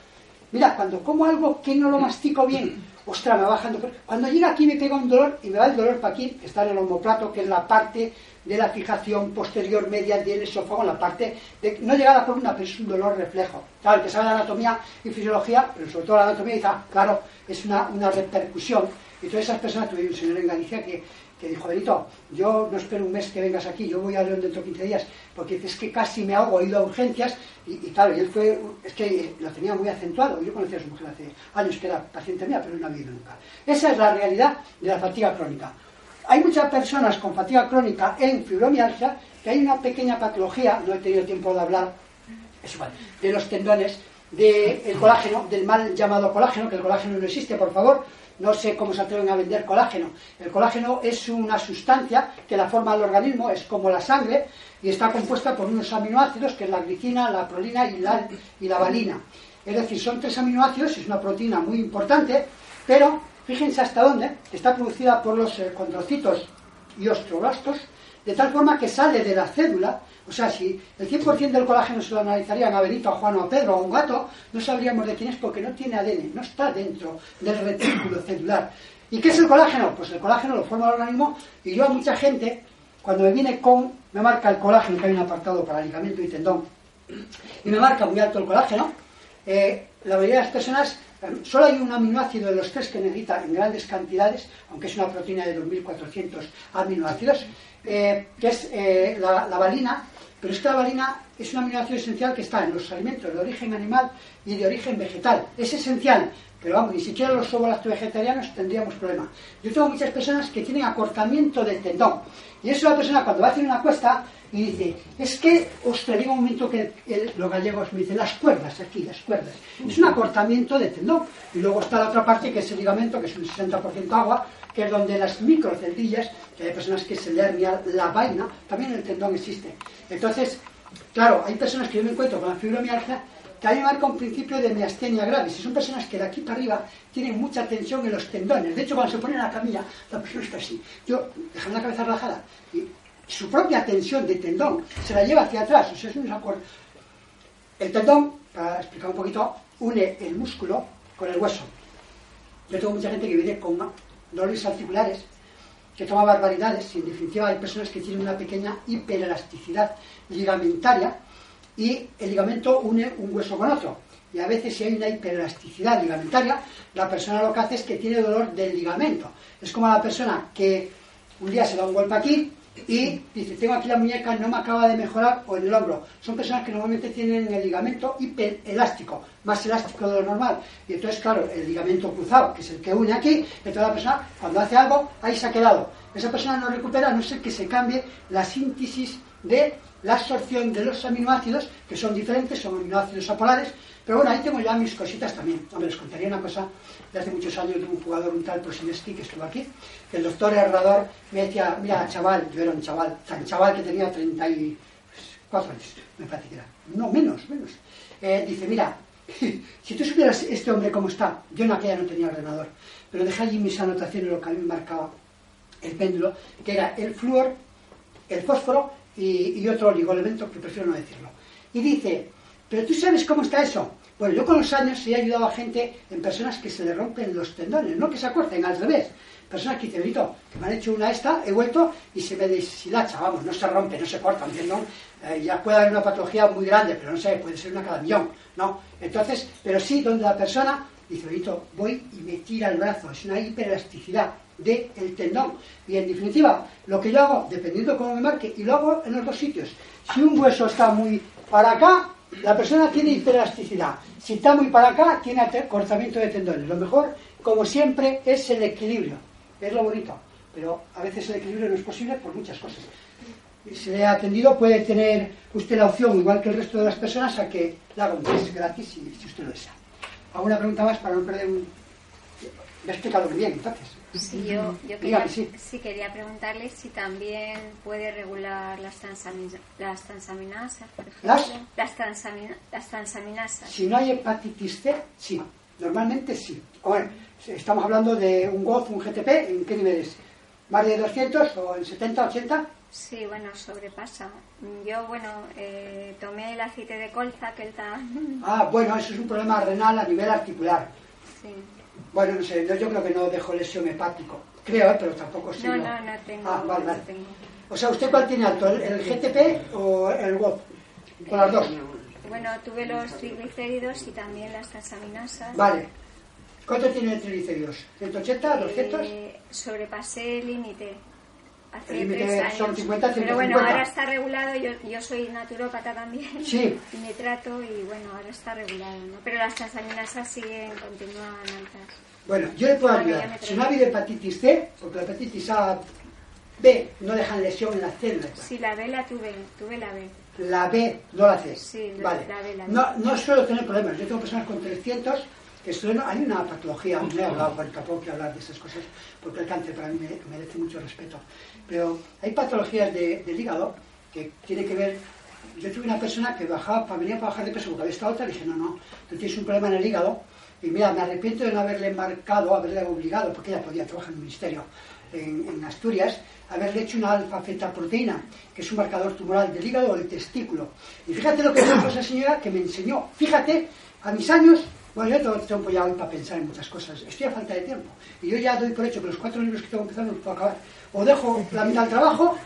mira, cuando como algo que no lo mastico bien, ostras, me va bajando. Cuando llega aquí me pega un dolor y me va el dolor para aquí, que está en el homoplato, que es la parte de la fijación posterior media del esófago, en la parte de, no llega a la columna, pero es un dolor reflejo. Claro, el que sabe de anatomía y fisiología, pero sobre todo la anatomía, dice, ah, claro, es una, una repercusión. Y todas esas personas, tuve un señor en Galicia que que dijo, Benito, yo no espero un mes que vengas aquí, yo voy a León dentro de 15 días, porque es que casi me ahogo, he ido a urgencias, y, claro, y él fue, es que lo tenía muy acentuado, yo conocí a su mujer hace años que era paciente mía, pero no ha vivido nunca. Esa es la realidad de la fatiga crónica. Hay muchas personas con fatiga crónica en fibromialgia, que hay una pequeña patología, no he tenido tiempo de hablar, es igual, de los tendones, del colágeno, del mal llamado colágeno, que el colágeno no existe, por favor, no sé cómo se atreven a vender colágeno. El colágeno es una sustancia que la forma del organismo es como la sangre y está compuesta por unos aminoácidos que es la glicina, la prolina y la, y la valina. Es decir, son tres aminoácidos, es una proteína muy importante, pero fíjense hasta dónde está producida por los eh, condrocitos y ostroblastos, de tal forma que sale de la cédula o sea, si el 100% del colágeno se lo analizarían a Benito, a Juan o a Pedro o a un gato, no sabríamos de quién es porque no tiene ADN, no está dentro del retículo celular. ¿Y qué es el colágeno? Pues el colágeno lo forma el organismo y yo a mucha gente, cuando me viene con, me marca el colágeno, que hay un apartado para ligamento y tendón, y me marca muy alto el colágeno, eh, la mayoría de las personas, solo hay un aminoácido de los tres que necesita en grandes cantidades, aunque es una proteína de 2.400 aminoácidos, eh, que es la, la valina, pero esta valina es un aminoácido esencial que está en los alimentos de origen animal y de origen vegetal. Es esencial, pero vamos, ni siquiera los vegetarianos tendríamos problema. Yo tengo muchas personas que tienen acortamiento del tendón. Y es una persona cuando va a hacer una cuesta y dice, es que, ostras, llega un momento que los gallegos me dicen, las cuerdas aquí, las cuerdas. Es un acortamiento de tendón. Y luego está la otra parte que es el ligamento, que es un 60% agua, que es donde las microceldillas, que hay personas que se le hernia la vaina, también el tendón existe. Entonces, claro, hay personas que yo me encuentro con la fibromialgia que hay marca un principio de miastenia gravis. Y son personas que de aquí para arriba tienen mucha tensión en los tendones. De hecho, cuando se ponen a la camilla, la persona está así. Yo, dejan la cabeza relajada. Y su propia tensión de tendón se la lleva hacia atrás. O sea, es un acuerdo. El tendón, para explicar un poquito, une el músculo con el hueso. Yo tengo mucha gente que viene con dolores articulares, que toma barbaridades, y en definitiva hay personas que tienen una pequeña hiperelasticidad ligamentaria y el ligamento une un hueso con otro. Y a veces si hay una hiperelasticidad ligamentaria, la persona lo que hace es que tiene dolor del ligamento. Es como la persona que un día se da un golpe aquí, y dice, tengo aquí la muñeca, no me acaba de mejorar, o en el hombro. Son personas que normalmente tienen el ligamento hiperelástico, más elástico de lo normal. Y entonces, claro, el ligamento cruzado, que es el que une aquí, entonces la persona, cuando hace algo, ahí se ha quedado. Esa persona no recupera a no ser que se cambie la síntesis de la absorción de los aminoácidos, que son diferentes, son aminoácidos apolares, pero bueno, ahí tengo ya mis cositas también. Hombre, les contaría una cosa de hace muchos años de un jugador, un tal Prosineski, que estuvo aquí, que el doctor Herrador me decía, mira, chaval, yo era un chaval, tan chaval que tenía 34 años, me parece que era, no, menos, menos. Eh, dice, mira, si tú supieras este hombre cómo está, yo en aquella no tenía ordenador, pero dejé allí mis anotaciones, lo que a mí me marcaba el péndulo, que era el flúor, el fósforo y, y otro oligoelemento que prefiero no decirlo. Y dice, pero tú sabes cómo está eso. Bueno, yo con los años he ayudado a gente en personas que se le rompen los tendones, no que se acorten, al revés. Personas que dicen, que me han hecho una esta, he vuelto y se me deshilacha, vamos, no se rompe, no se corta un tendón. Eh, ya puede haber una patología muy grande, pero no sé, puede ser una cada millón, ¿no? Entonces, pero sí donde la persona dice, voy y me tira el brazo, es una hiperelasticidad del tendón. Y en definitiva, lo que yo hago, dependiendo de cómo me marque, y lo hago en los dos sitios. Si un hueso está muy para acá, la persona tiene hiperelasticidad. Si está muy para acá, tiene cortamiento de tendones. Lo mejor, como siempre, es el equilibrio. Es lo bonito. Pero a veces el equilibrio no es posible por muchas cosas. Si le ha atendido, puede tener usted la opción, igual que el resto de las personas, a que la haga un test gratis si, si usted lo desea. ¿Alguna pregunta más para no perder un... Me ha explicado muy bien, entonces. Sí, yo, quería, quería preguntarle si también puede regular las, las transaminasas, por ejemplo. ¿Las? Las, transaminasas. Si no hay hepatitis C, sí. Normalmente sí. Bueno, estamos hablando de un GOZ, un GTP, ¿en qué niveles? ¿Más de 200 o en 70, 80? Sí, bueno, sobrepasa. Yo, bueno, eh, tomé el aceite de colza, que está... Ah, bueno, eso es un problema renal a nivel articular. Sí. Bueno, no sé, yo creo que no dejo lesión hepático. Creo, ¿eh? pero tampoco sé. No, no, no tengo. Ah, vale, vale. O sea, ¿usted cuál tiene alto? ¿El, GTP o el WOP? Con las dos. Bueno, tuve los triglicéridos y también las transaminasas. Vale. ¿Cuánto tiene de triglicéridos? ¿180, 200? Eh, sobrepasé el límite. Hace límite tres años. son 50, Pero bueno, 150. ahora está regulado. Yo, yo soy naturópata también. Sí. Y me trato y bueno, ahora está regulado. ¿no? Pero las transaminasas siguen, continúan altas. Bueno, yo le puedo ayudar. Si no ha habido hepatitis C, porque la hepatitis A, B no dejan lesión en las células. Sí, la B la tuve, tuve la B. La B no la C. Sí, vale. la B, la B. No, no suelo tener problemas. Yo tengo personas con 300 que suelen... Hay una patología, no he hablado, bueno, tampoco quiero hablar de esas cosas, porque el cáncer para mí me- merece mucho respeto. Pero hay patologías de- del hígado que tiene que ver... Yo tuve una persona que bajaba, para venir para bajar de peso porque había estado otra, le dije, no, no, tú tienes un problema en el hígado y mira, me arrepiento de no haberle marcado, haberle obligado, porque ella podía trabajar en el ministerio en, en Asturias, haberle hecho una alfa-fetoproteína, que es un marcador tumoral del hígado o del testículo. Y fíjate lo que dijo esa señora que me enseñó. Fíjate, a mis años, bueno, yo tengo tiempo ya hoy para pensar en muchas cosas, estoy a falta de tiempo. Y yo ya doy por hecho que los cuatro libros que tengo que empezar no los puedo acabar. O dejo la mitad del trabajo,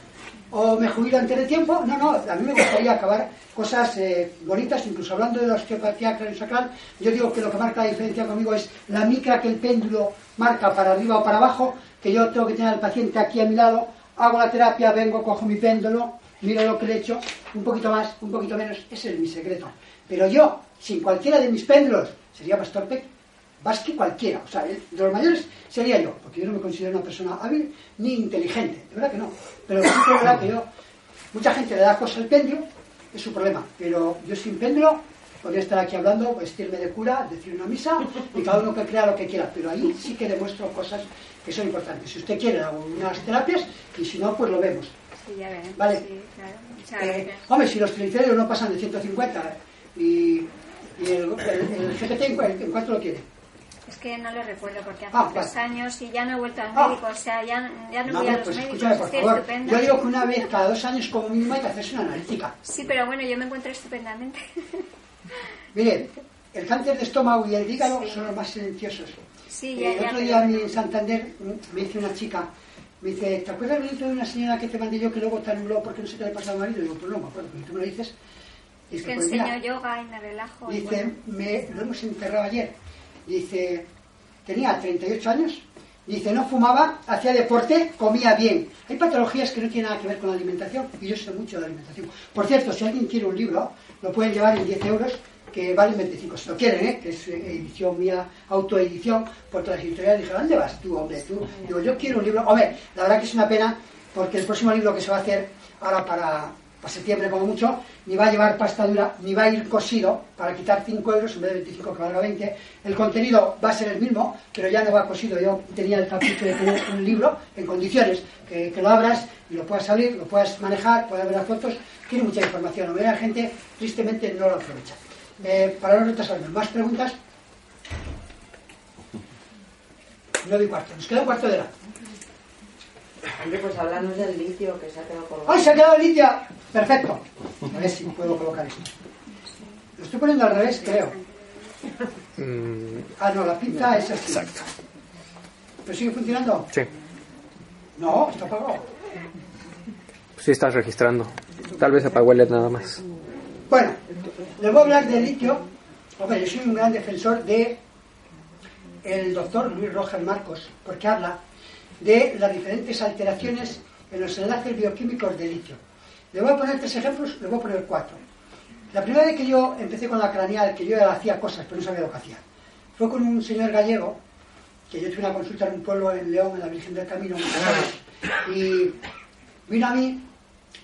o me jubilo antes de tiempo. No, no, a mí me gustaría acabar cosas eh, bonitas, incluso hablando de la osteopatía craniosacral. Yo digo que lo que marca la diferencia conmigo es la micra que el péndulo marca para arriba o para abajo, que yo tengo que tener al paciente aquí a mi lado, hago la terapia, vengo, cojo mi péndulo, miro lo que le he hecho, un poquito más, un poquito menos, ese es mi secreto. Pero yo, sin cualquiera de mis péndulos, sería Pastor Peck, más que cualquiera. O sea, el- de los mayores sería yo, porque yo no me considero una persona hábil ni inteligente, de verdad que no. Pero sí que es verdad que yo, mucha gente le da cosa al péndulo, es su problema, pero yo sin péndulo podría estar aquí hablando, vestirme de cura, decir una misa y cada uno que crea lo que quiera, pero ahí sí que demuestro cosas que son importantes. Si usted quiere, hago unas terapias y si no, pues lo vemos. Sí, ya veremos. Vale. Sí, claro. Muchas Eh, hombre, si los triglicéridos no pasan de 150 y, y el, el, el GPT, ¿en, cu- en cuánto lo quiere? Es que no lo recuerdo porque hace Ah, tres vale. años y ya no he vuelto al Ah. médico, o sea, ya, ya no No, voy a los pues médicos, por estoy favor. Yo digo que una vez cada dos años como mínimo hay que hacerse una analítica. Sí, pero bueno, yo me encuentro estupendamente. Mire, el cáncer de estómago y el hígado Sí. son los más silenciosos. Sí, Eh, ya, el ya. otro pero día en Santander me dice una chica, me dice, ¿te acuerdas de una señora que te mandé yo que luego te anuló porque no sé qué le pasa al marido? Y digo, pues no me acuerdo, tú me lo dices. Dice, que pues enseño mira, yoga y me relajo. Dice, bueno. me, lo hemos enterrado ayer. Dice, tenía 38 años. Dice, no fumaba, hacía deporte, comía bien. Hay patologías que no tienen nada que ver con la alimentación y yo sé mucho de alimentación. Por cierto, si alguien quiere un libro, lo pueden llevar en 10 euros, que valen 25. Si lo quieren, ¿eh? que es eh, edición mía, autoedición, porque las editoriales dijeron, ¿dónde vas tú, hombre? Tú? Digo, yo quiero un libro. Hombre, la verdad que es una pena, porque el próximo libro que se va a hacer ahora para, para septiembre como mucho, ni va a llevar pasta dura, ni va a ir cosido para quitar 5 euros en vez de 25 que valga 20. El contenido va a ser el mismo, pero ya no va cosido. Yo tenía el capricho de tener un libro en condiciones, que, que lo abras y lo puedas abrir, lo puedas manejar, puedas ver las fotos. Tiene mucha información. La mayoría la gente, tristemente, no lo aprovecha. Eh, para no retrasarnos, ¿más preguntas? No doy cuarto. Nos queda un cuarto de hora. Hombre, pues háblanos del litio que se ha quedado colgado. ¡Ay, se ha quedado Lidia! Perfecto. A ver si puedo colocar esto. Lo estoy poniendo al revés, creo. Ah, no, la pinza es así. Exacto. ¿Pero sigue funcionando? Sí, No, está apagado. sí estás registrando. Tal vez apagó el LED nada más. Bueno, les voy a hablar de litio. Hombre, yo soy un gran defensor de el doctor Luis Roger Marcos, porque habla de las diferentes alteraciones en los enlaces bioquímicos de litio. Le voy a poner tres ejemplos, le voy a poner cuatro. La primera vez que yo empecé con la craneal, que yo hacía cosas, pero no sabía lo que hacía, fue con un señor gallego, que yo tuve una consulta en un pueblo en León, en la Virgen del Camino, y vino a mí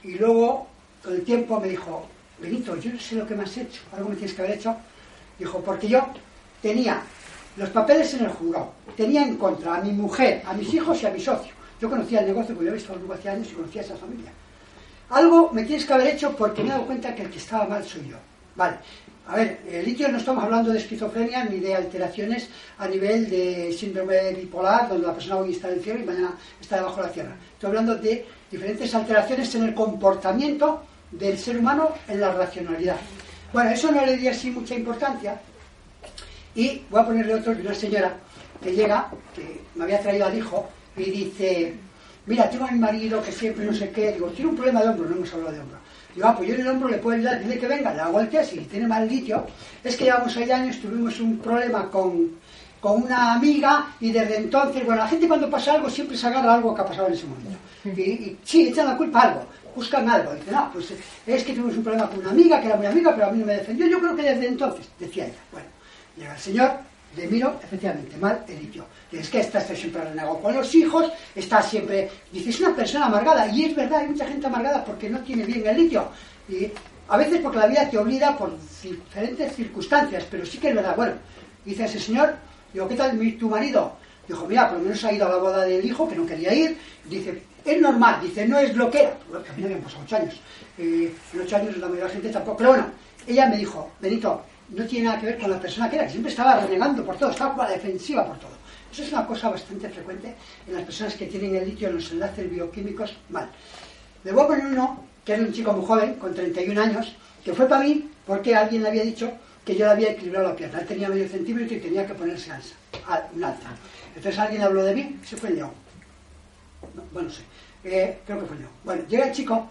y luego, con el tiempo, me dijo, Benito, yo no sé lo que me has hecho, algo me tienes que haber hecho. Dijo, porque yo tenía los papeles en el juzgado, tenía en contra a mi mujer, a mis hijos y a mi socio. Yo conocía el negocio, porque yo había visto grupo hace años y conocía a esa familia. Algo me tienes que haber hecho porque me he dado cuenta que el que estaba mal soy yo. Vale. A ver, el litio no estamos hablando de esquizofrenia ni de alteraciones a nivel de síndrome bipolar, donde la persona hoy está en el cielo y mañana está debajo de la tierra. Estoy hablando de diferentes alteraciones en el comportamiento del ser humano en la racionalidad. Bueno, eso no le di así mucha importancia. Y voy a ponerle otro de una señora que llega, que me había traído al hijo, y dice, mira, tengo a mi marido que siempre no sé qué, digo, tiene un problema de hombro, no hemos hablado de hombro. Digo, ah, pues yo en el hombro le puedo ayudar, dile que venga, le hago el test y tiene mal litio. Es que llevamos seis años, tuvimos un problema con, con una amiga y desde entonces, bueno, la gente cuando pasa algo siempre se agarra algo que ha pasado en ese momento. Y, y sí, echan la culpa a algo, buscan algo. Dicen, no, pues es que tuvimos un problema con una amiga, que era muy amiga, pero a mí no me defendió. Yo creo que desde entonces, decía ella, bueno, llega el señor, le miro, efectivamente, mal el litio. Es que está, está siempre renegado con los hijos, está siempre... Dice, una persona amargada. Y es verdad, hay mucha gente amargada porque no tiene bien el litio. Y a veces porque la vida te obliga por diferentes circunstancias, pero sí que es verdad. Bueno, dice ese señor, digo, ¿qué tal tu marido? Dijo, mira, por lo menos ha ido a la boda del hijo, que no quería ir. Dice, es normal, dice, no es lo que era. Bueno, que a mí no habían pasado ocho años. Eh, en ocho años la mayoría de la gente tampoco. Pero bueno, ella me dijo, Benito, no tiene nada que ver con la persona que era, que siempre estaba renegando por todo, estaba con la defensiva por todo. Eso es una cosa bastante frecuente en las personas que tienen el litio en los enlaces bioquímicos mal. Le voy a poner uno, que era un chico muy joven, con 31 años, que fue para mí porque alguien le había dicho que yo le había equilibrado la pierna. Él tenía medio centímetro y tenía que ponerse alza, un alza. Entonces alguien habló de mí, se fue el león. No, bueno, sé, eh, creo que fue león. Bueno, llega el chico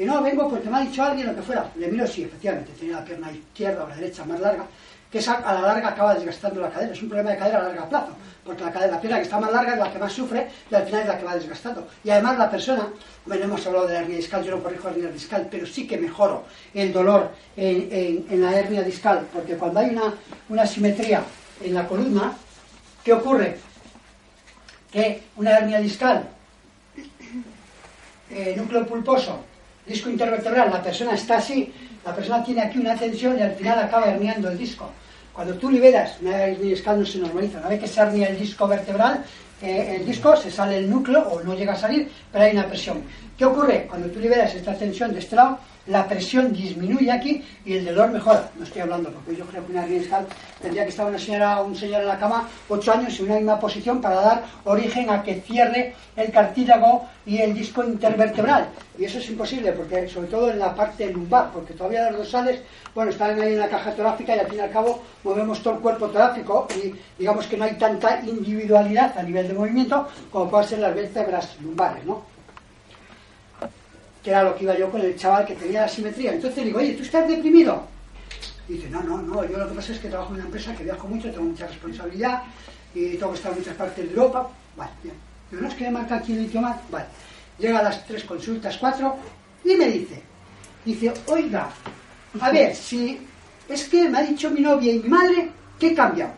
y no, vengo porque me ha dicho alguien lo que fuera. Le miro, sí, efectivamente, tenía la pierna izquierda o la derecha más larga, que esa a la larga acaba desgastando la cadera. Es un problema de cadera a largo plazo, porque la, cadera, pierna que está más larga es la que más sufre y al final es la que va desgastando. Y además la persona, bueno, hemos hablado de hernia discal, yo no corrijo la hernia discal, pero sí que mejoro el dolor en, en, en la hernia discal, porque cuando hay una, una simetría en la columna, ¿qué ocurre? Que una hernia discal, eh, núcleo pulposo, disco intervertebral, la persona está así, la persona tiene aquí una tensión y al final acaba herniando el disco. Cuando tú liberas, una hernia no se normaliza, una vez que se hernia el disco vertebral, eh, el disco se sale el núcleo o no llega a salir, pero hay una presión. ¿Qué ocurre? Cuando tú liberas esta tensión de este lado, la presión disminuye aquí y el dolor mejora. No estoy hablando porque yo creo que una hernia discal tendría que estar una señora o un señor en la cama ocho años en una misma posición para dar origen a que cierre el cartílago y el disco intervertebral. Y eso es imposible, porque sobre todo en la parte lumbar, porque todavía las dorsales, bueno, están ahí en la caja torácica y al fin y al cabo movemos todo el cuerpo torácico y digamos que no hay tanta individualidad a nivel de movimiento como pueden ser las vértebras lumbares, ¿no? Que era lo que iba yo con el chaval que tenía la simetría. Entonces le digo, oye, ¿tú estás deprimido? Y dice, no, no, no, yo lo que pasa es que trabajo en una empresa que viajo mucho, tengo mucha responsabilidad y tengo que estar en muchas partes de Europa. Vale, bien. No es que me marca aquí el idioma, vale. Llega a las tres consultas, cuatro, y me dice, dice, oiga, a ver, si es que me ha dicho mi novia y mi madre que he cambiado.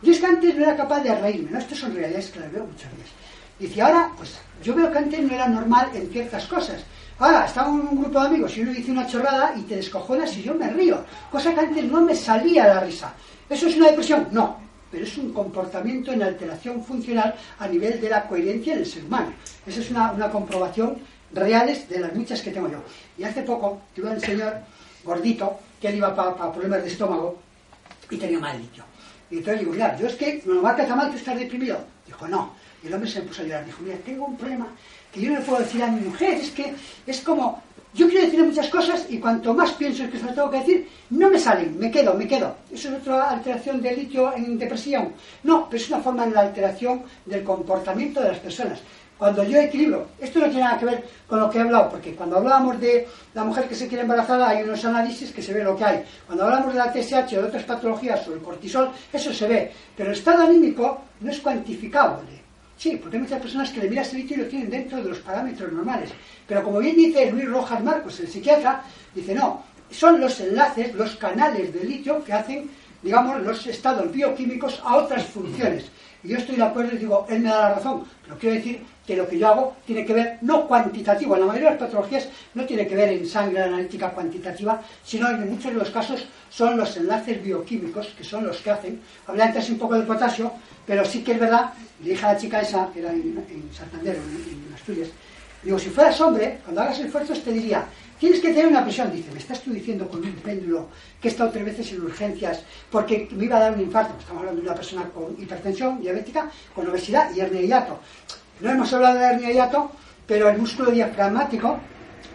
Yo es que antes no era capaz de reírme, ¿no? Estas son realidades que las veo muchas veces. Dice, ahora, pues yo veo que antes no era normal en ciertas cosas. Ahora, estaba en un grupo de amigos y uno dice una chorrada y te descojonas y yo me río. Cosa que antes no me salía la risa. ¿Eso es una depresión? No. Pero es un comportamiento en alteración funcional a nivel de la coherencia del ser humano. Esa es una, comprobación reales de las muchas que tengo yo. Y hace poco tuve un señor gordito que él iba para pa problemas de estómago y tenía mal litio. Y entonces digo, mira, yo es que me lo marca tan mal que estás deprimido. Dijo, no. Y el hombre se me puso a llorar. Dijo, mira, tengo un problema que yo no le puedo decir a mi mujer. Es que es como, yo quiero decirle muchas cosas y cuanto más pienso que se lo tengo que decir, no me salen, me quedo, me quedo. ¿Eso es otra alteración del litio en depresión? No, pero es una forma de la alteración del comportamiento de las personas. Cuando yo equilibro, esto no tiene nada que ver con lo que he hablado, porque cuando hablábamos de la mujer que se quiere embarazar hay unos análisis que se ve lo que hay. Cuando hablamos de la TSH o de otras patologías o el cortisol, eso se ve. Pero el estado anímico no es cuantificable. Sí, porque hay muchas personas que le miras el litio y lo tienen dentro de los parámetros normales. Pero como bien dice Luis Rojas Marcos, el psiquiatra, dice no, son los enlaces, los canales del litio que hacen, digamos, los estados bioquímicos a otras funciones. Y yo estoy de acuerdo y digo, él me da la razón, pero quiero decir que lo que yo hago tiene que ver, no cuantitativo, en la mayoría de las patologías no tiene que ver en sangre analítica cuantitativa, sino en muchos de los casos son los enlaces bioquímicos, que son los que hacen. Hablé antes un poco del potasio, pero sí que es verdad, le dije a la chica esa, que era en, en Santander, en, en Asturias, digo, si fueras hombre, cuando hagas esfuerzos te diría, tienes que tener una presión. Dice, me estás tú diciendo con un péndulo que he estado tres veces en urgencias porque me iba a dar un infarto. Estamos hablando de una persona con hipertensión diabética, con obesidad y hernia hiato. No hemos hablado de hernia hiato, pero el músculo diafragmático,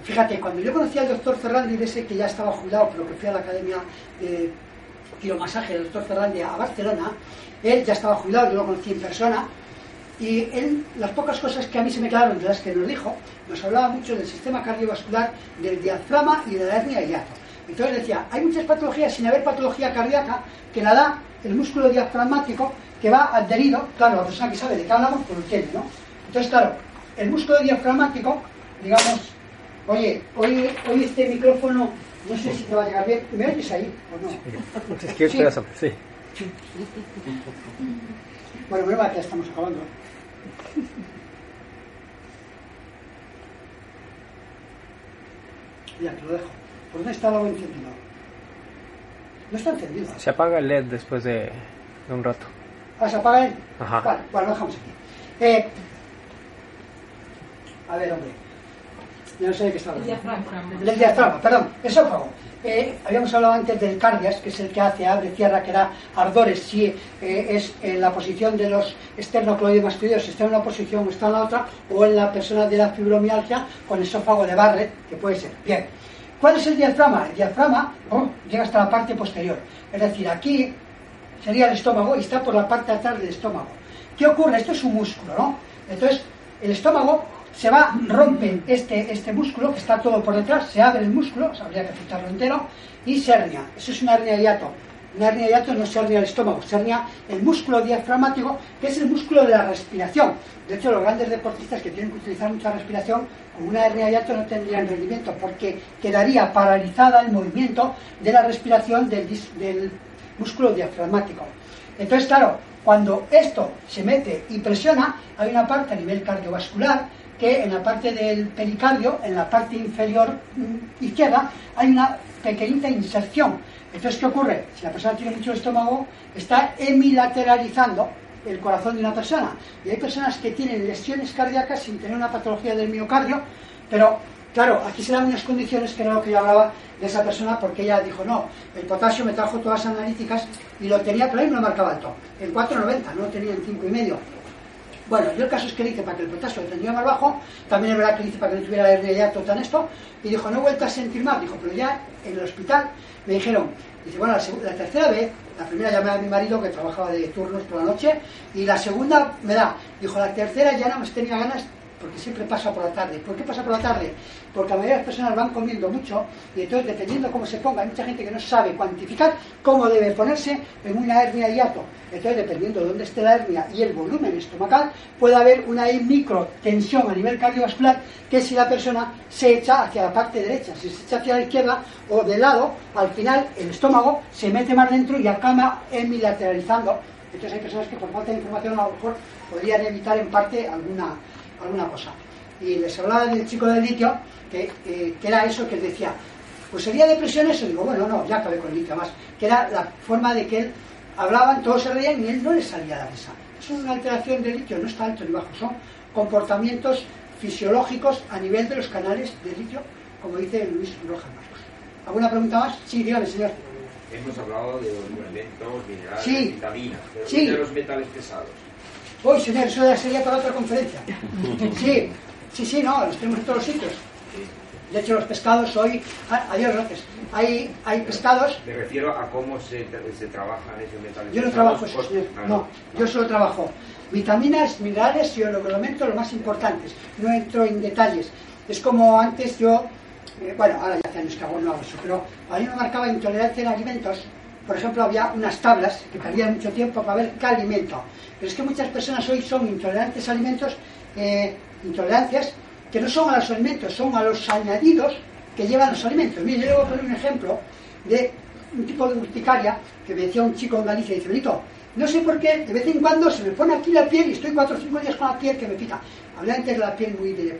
fíjate, cuando yo conocí al doctor Ferrandi, de ese que ya estaba jubilado, pero que fui a la academia de quiromasaje del doctor Ferrandi a Barcelona, él ya estaba jubilado, yo lo conocí en persona, y él, las pocas cosas que a mí se me quedaron de las que nos dijo, nos hablaba mucho del sistema cardiovascular, del diafragma y de la hernia hiato. Entonces decía, hay muchas patologías sin haber patología cardíaca que la da el músculo diafragmático que va adherido, claro, la persona que sabe de qué hablamos, por el tiene, ¿no? Entonces, claro, el músculo diafragmático, digamos, oye, hoy, hoy este micrófono, no sé si te va a llegar bien, ¿me oyes ahí o no? Sí. pedazo, sí. Bueno, que ya estamos acabando. Ya, te lo dejo. ¿Por dónde está el agua encendido? No está encendido. Se apaga el LED después de, de un rato. Ah, ¿se apaga él? Ajá. Vale, bueno, lo dejamos aquí. Eh, a ver, hombre. No sé de qué estaba hablando. Del diafragma, perdón, esófago. Eh, habíamos hablado antes del cardias, que es el que hace abre tierra, que da ardores si eh, es en la posición de los esternocleidomastoideos, está en una posición o está en la otra, o en la persona de la fibromialgia con esófago de Barrett, que puede ser. Bien. ¿Cuál es el diafragma? El diafragma oh, llega hasta la parte posterior. Es decir, aquí sería el estómago y está por la parte de atrás del estómago. ¿Qué ocurre? Esto es un músculo, ¿no? Entonces, el estómago se va, rompe este, este músculo que está todo por detrás, se abre el músculo, habría que afectarlo entero, y se hernia. Eso es una hernia de hiato. Una hernia de hiato no se hernia el estómago, se hernia el músculo diafragmático, que es el músculo de la respiración. De hecho, los grandes deportistas que tienen que utilizar mucha respiración, con una hernia de hiato no tendrían rendimiento, porque quedaría paralizada el movimiento de la respiración del, del músculo diafragmático. Entonces, claro, cuando esto se mete y presiona, hay una parte a nivel cardiovascular que en la parte del pericardio, en la parte inferior izquierda, hay una pequeñita inserción. Entonces, ¿qué ocurre? Si la persona tiene mucho estómago, está hemilateralizando el corazón de una persona. Y hay personas que tienen lesiones cardíacas sin tener una patología del miocardio, pero claro, aquí se dan unas condiciones que era lo que yo hablaba de esa persona, porque ella dijo, no, el potasio me trajo todas las analíticas y lo tenía, pero ahí no marcaba alto, en 4,90, no lo tenía en 5,5. Bueno, yo el caso es que le hice para que el potasio lo tendría más bajo, también es verdad que le hice para que no tuviera hernia de hiato tan esto, y dijo, no he vuelto a sentir mal, dijo, pero ya en el hospital me dijeron, dice, bueno, la, la tercera vez, la primera llamé a mi marido que trabajaba de turnos por la noche, y la segunda me da, dijo, la tercera ya no me tenía ganas porque siempre pasa por la tarde. ¿Por qué pasa por la tarde? Porque la mayoría de las personas van comiendo mucho y entonces dependiendo cómo se ponga, hay mucha gente que no sabe cuantificar cómo debe ponerse en una hernia hiato. Entonces dependiendo de dónde esté la hernia y el volumen estomacal, puede haber una microtensión a nivel cardiovascular que si la persona se echa hacia la parte derecha, si se echa hacia la izquierda o de lado, al final el estómago se mete más dentro y acaba hemilateralizando. Entonces hay personas que por falta de información a lo mejor podrían evitar en parte alguna alguna cosa. Y les hablaba del chico del litio, que, eh, que era eso que él decía, pues sería depresión eso, digo, bueno, no, ya acabé con el litio más, que era la forma de que él hablaban, todos se reían y él no le salía la risa. Es una alteración del litio, no está alto ni bajo, son comportamientos fisiológicos a nivel de los canales de litio, como dice Luis Rojas Marcos. ¿Alguna pregunta más? Sí, dígame, señor. Hemos hablado de los elementos, minerales, Sí. vitaminas, Sí. de los metales pesados. Uy, señor, eso ya sería para otra conferencia. Sí, sí, sí, no, los tenemos en todos los sitios. De hecho, los pescados hoy... ah, adiós, gracias. Hay, hay pescados... Me refiero a cómo se, se trabajan esos metales Yo no trabajo eso, señor. Ah, No, yo solo trabajo vitaminas, minerales y oligoelementos los más importantes. No entro en detalles. Es como antes yo... eh, bueno, ahora ya hace años que hago, no hago eso, pero a mí me marcaba intolerancia en alimentos. Por ejemplo, había unas tablas que perdían mucho tiempo para ver qué alimento. Pero es que muchas personas hoy son intolerantes a alimentos, eh, intolerancias que no son a los alimentos, son a los añadidos que llevan los alimentos. Mire, yo le voy a poner un ejemplo de un tipo de urticaria que me decía un chico en Galicia, dice, Benito, no sé por qué, de vez en cuando se me pone aquí la piel y estoy cuatro o cinco días con la piel que me pica. Hablé antes de la piel muy de,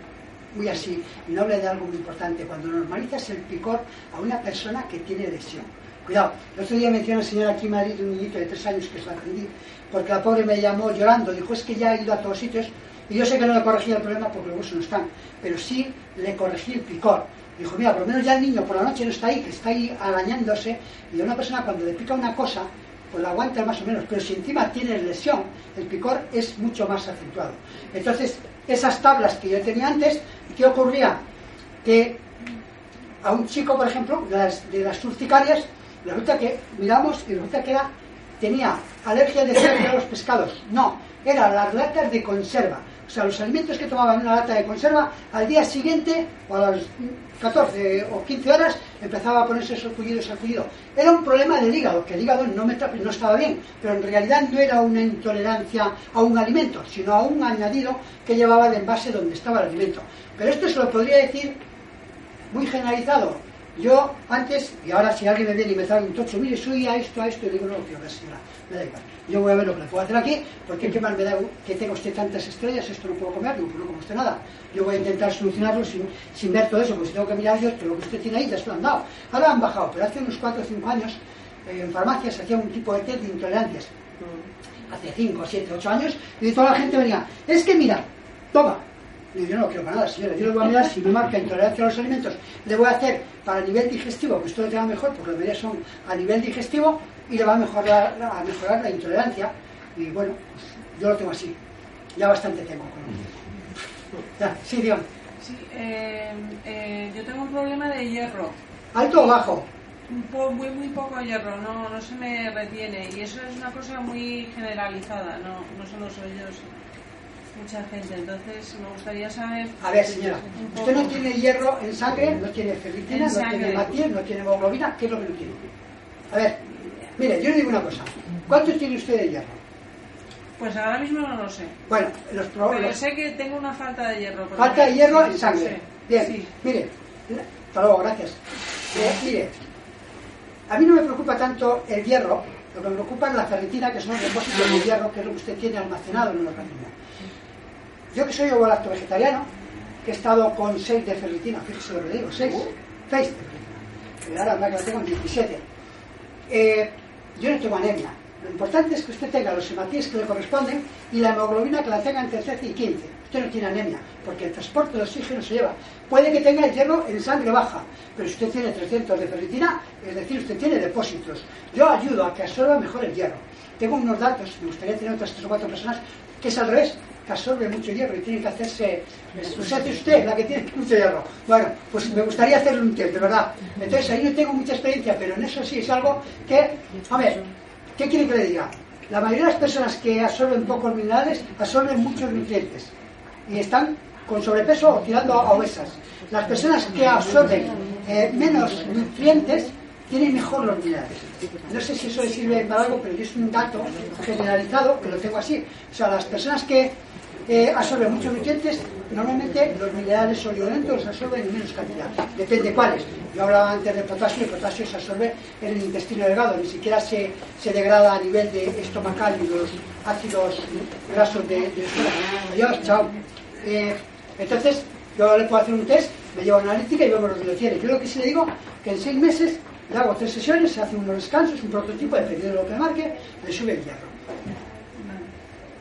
muy así, y no hablé de algo muy importante, cuando normalizas el picor a una persona que tiene lesión. Cuidado, el otro día mencioné a una señora aquí en Madrid, un niñito de tres años que se la atendí, porque la pobre me llamó llorando, dijo, es que ya he ido a todos sitios, y yo sé que no le corregí el problema porque los huesos no están, pero sí le corregí el picor. Dijo, mira, por lo menos ya el niño por la noche no está ahí, que está ahí arañándose, y a una persona cuando le pica una cosa, pues la aguanta más o menos, pero si encima tiene lesión, el picor es mucho más acentuado. Entonces, esas tablas que yo tenía antes, ¿qué ocurría? Que a un chico, por ejemplo, de las, de las urticarias, que miramos y resulta que era, tenía alergia de a los pescados. No, eran las latas de conserva. O sea, los alimentos que tomaba en una lata de conserva, al día siguiente, o a las 14 o 15 horas, empezaba a ponerse sarpullido, sarpullido. Era un problema del hígado, que el hígado no, me, no estaba bien, pero en realidad no era una intolerancia a un alimento, sino a un añadido que llevaba el envase donde estaba el alimento. Pero esto se lo podría decir muy generalizado. Yo antes, y ahora si alguien me viene y me trae un tocho, mire, soy a esto, a esto, y digo, no, tío, señora, me da igual. Yo voy a ver lo que le puedo hacer aquí, porque qué mal me da que tenga usted tantas estrellas, esto no puedo comer, no, no como usted nada. Yo voy a intentar solucionarlo sin, sin ver todo eso, porque si tengo que mirar Dios, pero lo que usted tiene ahí ya se lo han dado. Ahora han bajado, pero hace unos 4 o 5 años eh, en farmacias hacía un tipo de test de intolerancias. Hace 5, 7, 8 años, y toda la gente venía, es que mira, toma, y yo no quiero para nada, señora. Yo le voy a mirar si me marca intolerancia a los alimentos. Le voy a hacer para nivel digestivo, que usted lo tenga mejor, porque las medidas son a nivel digestivo, y le va a mejorar, a mejorar la intolerancia. Y bueno, pues, yo lo tengo así. Ya bastante tengo. Ya, sí, Dion. Sí, eh, eh, yo tengo un problema de hierro. ¿Alto o bajo? Muy, muy poco hierro, no, no se me retiene. Y eso es una cosa muy generalizada, no, no solo soy yo, mucha gente. Entonces, me gustaría saber. A ver, señora, usted no tiene hierro en sangre, no tiene ferritina, no tiene hematía, no tiene hemoglobina, ¿qué es lo que no tiene? A ver, mire, yo le digo una cosa. ¿Cuánto tiene usted de hierro? Pues ahora mismo no lo sé. Bueno, los Pero problemas. sé que tengo una falta de hierro. Falta de hierro en sangre. sí, Bien, sí. mire, hasta luego, gracias. Eh, mire, a mí no me preocupa tanto el hierro, lo que me preocupa es la ferritina, que son los depósitos de hierro, que es lo que usted tiene almacenado en el organismo. Yo que soy ovo vegetariano, que he estado con 6 de ferritina, fíjese lo que le digo, 6, 6 de ferritina. Ahora la que la tengo en 17. Eh, yo no tengo anemia. Lo importante es que usted tenga los hematíes que le corresponden y la hemoglobina que la tenga entre 13 y 15. Usted no tiene anemia, porque el transporte de oxígeno se lleva. Puede que tenga el hierro en sangre baja, pero si usted tiene 300 de ferritina, es decir, usted tiene depósitos. Yo ayudo a que absorba mejor el hierro. Tengo unos datos, me gustaría tener otras tres o cuatro personas, que es al revés, que absorbe mucho hierro y tiene que hacerse... Hace usted la que tiene mucho hierro. Bueno, pues me gustaría hacerle un test, de verdad. Entonces ahí no tengo mucha experiencia, pero en eso sí es algo que... A ver, ¿qué quiere que le diga? La mayoría de las personas que absorben pocos minerales absorben muchos nutrientes y están con sobrepeso o tirando a obesas. Las personas que absorben eh, menos nutrientes tienen mejor los minerales. No sé si eso le sirve para algo, pero es un dato generalizado que lo tengo así. O sea, las personas que eh, absorben muchos nutrientes, normalmente los minerales oligolentos los absorben en menos cantidad. Depende cuáles. Yo hablaba antes de potasio, el potasio se absorbe en el intestino delgado, ni siquiera se, se degrada a nivel de estomacal y los ácidos grasos de, de chao. Eh, entonces, yo le puedo hacer un test, me llevo a analítica y vemos lo que lo tiene. Yo lo que sí le digo, que en seis meses le hago tres sesiones, se hacen unos descansos, un prototipo, dependiendo de lo que marque, le sube el hierro.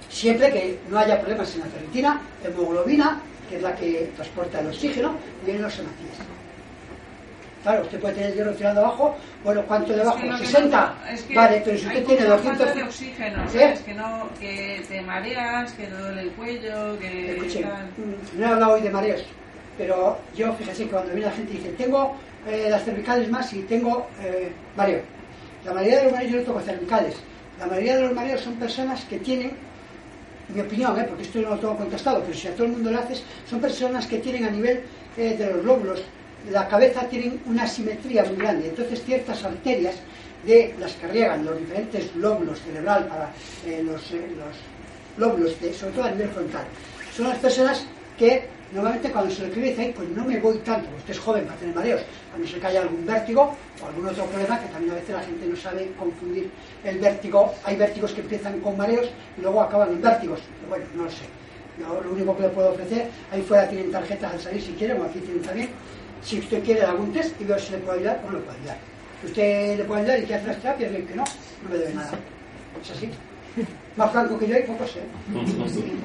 Siempre que no haya problemas en la ferritina, hemoglobina, que es la que transporta el oxígeno, y en los hematíes. Claro, usted puede tener hierro tirado abajo, bueno, ¿cuánto debajo? Es que lo que 60. no- es que vale, pero si usted tiene mucha 200... falta de oxígeno. ¿sabes? Que, no, que te mareas, que te duele el cuello, que... Escuche, mm, no he hablado hoy de mareos, pero yo, fíjese que cuando viene la gente y dice, tengo eh, las cervicales más y tengo eh, mareo. La mayoría de los mareos yo no tengo cervicales. La mayoría de los mareos son personas que tienen, en mi opinión, eh, porque esto no lo tengo contestado, pero si a todo el mundo lo haces, son personas que tienen a nivel eh, de los lóbulos, la cabeza tienen una simetría muy grande. Entonces ciertas arterias de las que riegan los diferentes lóbulos cerebral para eh, los, los lóbulos, de, sobre todo a nivel frontal. Son las personas que normalmente cuando se lo escribe dicen, pues no me voy tanto, usted es joven para tener mareos, a no ser que haya algún vértigo o algún otro problema, que también a veces la gente no sabe confundir el vértigo. Hay vértigos que empiezan con mareos y luego acaban en vértigos. Pero bueno, no lo sé. Yo lo único que le puedo ofrecer, ahí fuera tienen tarjetas al salir si quieren, o aquí tienen también. Si usted quiere algún test y veo si le puedo ayudar o no le puedo ayudar. Si usted le puede ayudar y quiere hacer las terapias, bien que no, no me debe nada. Es así. Más franco que yo hay pocos, ¿eh?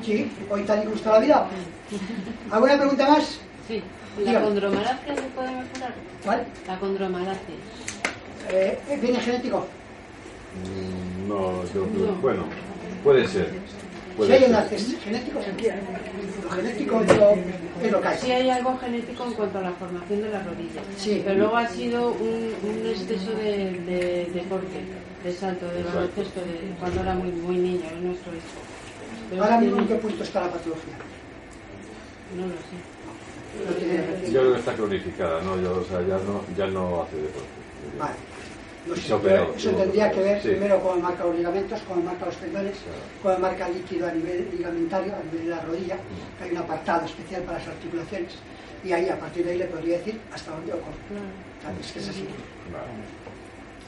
Sí, hoy tal y como está la vida. ¿Alguna pregunta más? Sí. ¿La condromalacia se puede mejorar? ¿Cuál? La condromalacia. Eh, ¿Viene genético? Mm, No, yo creo bueno, puede ser. Si Puede hay ser. enlaces genéticos, lo genético yo, es lo que hay. Sí hay algo genético en cuanto a la formación de las rodillas. Sí. Pero luego ha sido un, un exceso de, de deporte, de salto, de baloncesto, de cuando era muy, muy niño, es nuestro hijo. Pero Ahora mismo, ¿en qué punto está la patología? No lo sé. Yo creo que está cronificada, ¿no? Yo, o sea, ya no, ya no hace deporte. Vale. No sé, eso tendría que ver sí. primero cómo marca los ligamentos, cómo marca los tendones, Claro. cómo marca el líquido a nivel ligamentario, a nivel de la rodilla, que hay un apartado especial para las articulaciones, y ahí a partir de ahí le podría decir hasta dónde ocurre. Es que es así. Vale.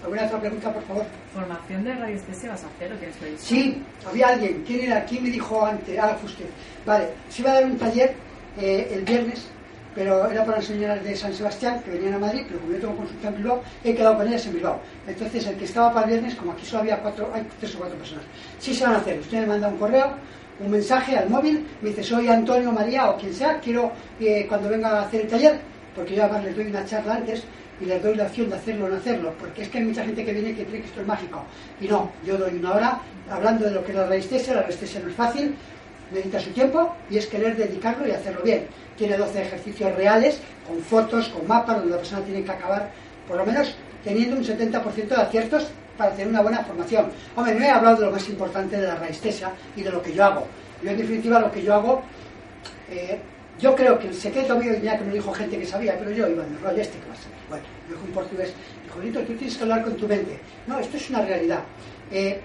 ¿Alguna otra pregunta, por favor? ¿Formación de radiestesia vas a hacer o tienes previsto? Sí, había alguien. ¿Quién era? ¿Quién me dijo antes? Ah, fue usted. Vale, se iba a dar un taller eh, el viernes, pero era para las señoras de San Sebastián que venían a Madrid, pero como yo tengo consulta en Bilbao, he quedado con ellas en Bilbao. Entonces, el que estaba para viernes, como aquí solo había cuatro, hay tres o cuatro personas, sí se van a hacer. Usted me manda un correo, un mensaje al móvil, me dice, soy Antonio María o quien sea, quiero que cuando venga a hacer el taller, porque yo además les doy una charla antes y les doy la opción de hacerlo o no hacerlo, porque es que hay mucha gente que viene que cree que esto es mágico. Y no, yo doy una hora hablando de lo que es la resistencia, la resistencia no es fácil, necesita su tiempo y es querer dedicarlo y hacerlo bien. Tiene 12 ejercicios reales, con fotos, con mapas, donde la persona tiene que acabar, por lo menos, teniendo un 70% de aciertos para tener una buena formación. Hombre, no he hablado de lo más importante de la resistencia y de lo que yo hago. Yo, en definitiva, lo que yo hago eh, yo creo que el secreto mío, ya que me lo dijo gente que sabía, pero yo iba en el rollo este que va a ser. Bueno, me dijo un portugués, dijo, tú tienes que hablar con tu mente. No, esto es una realidad. Eh,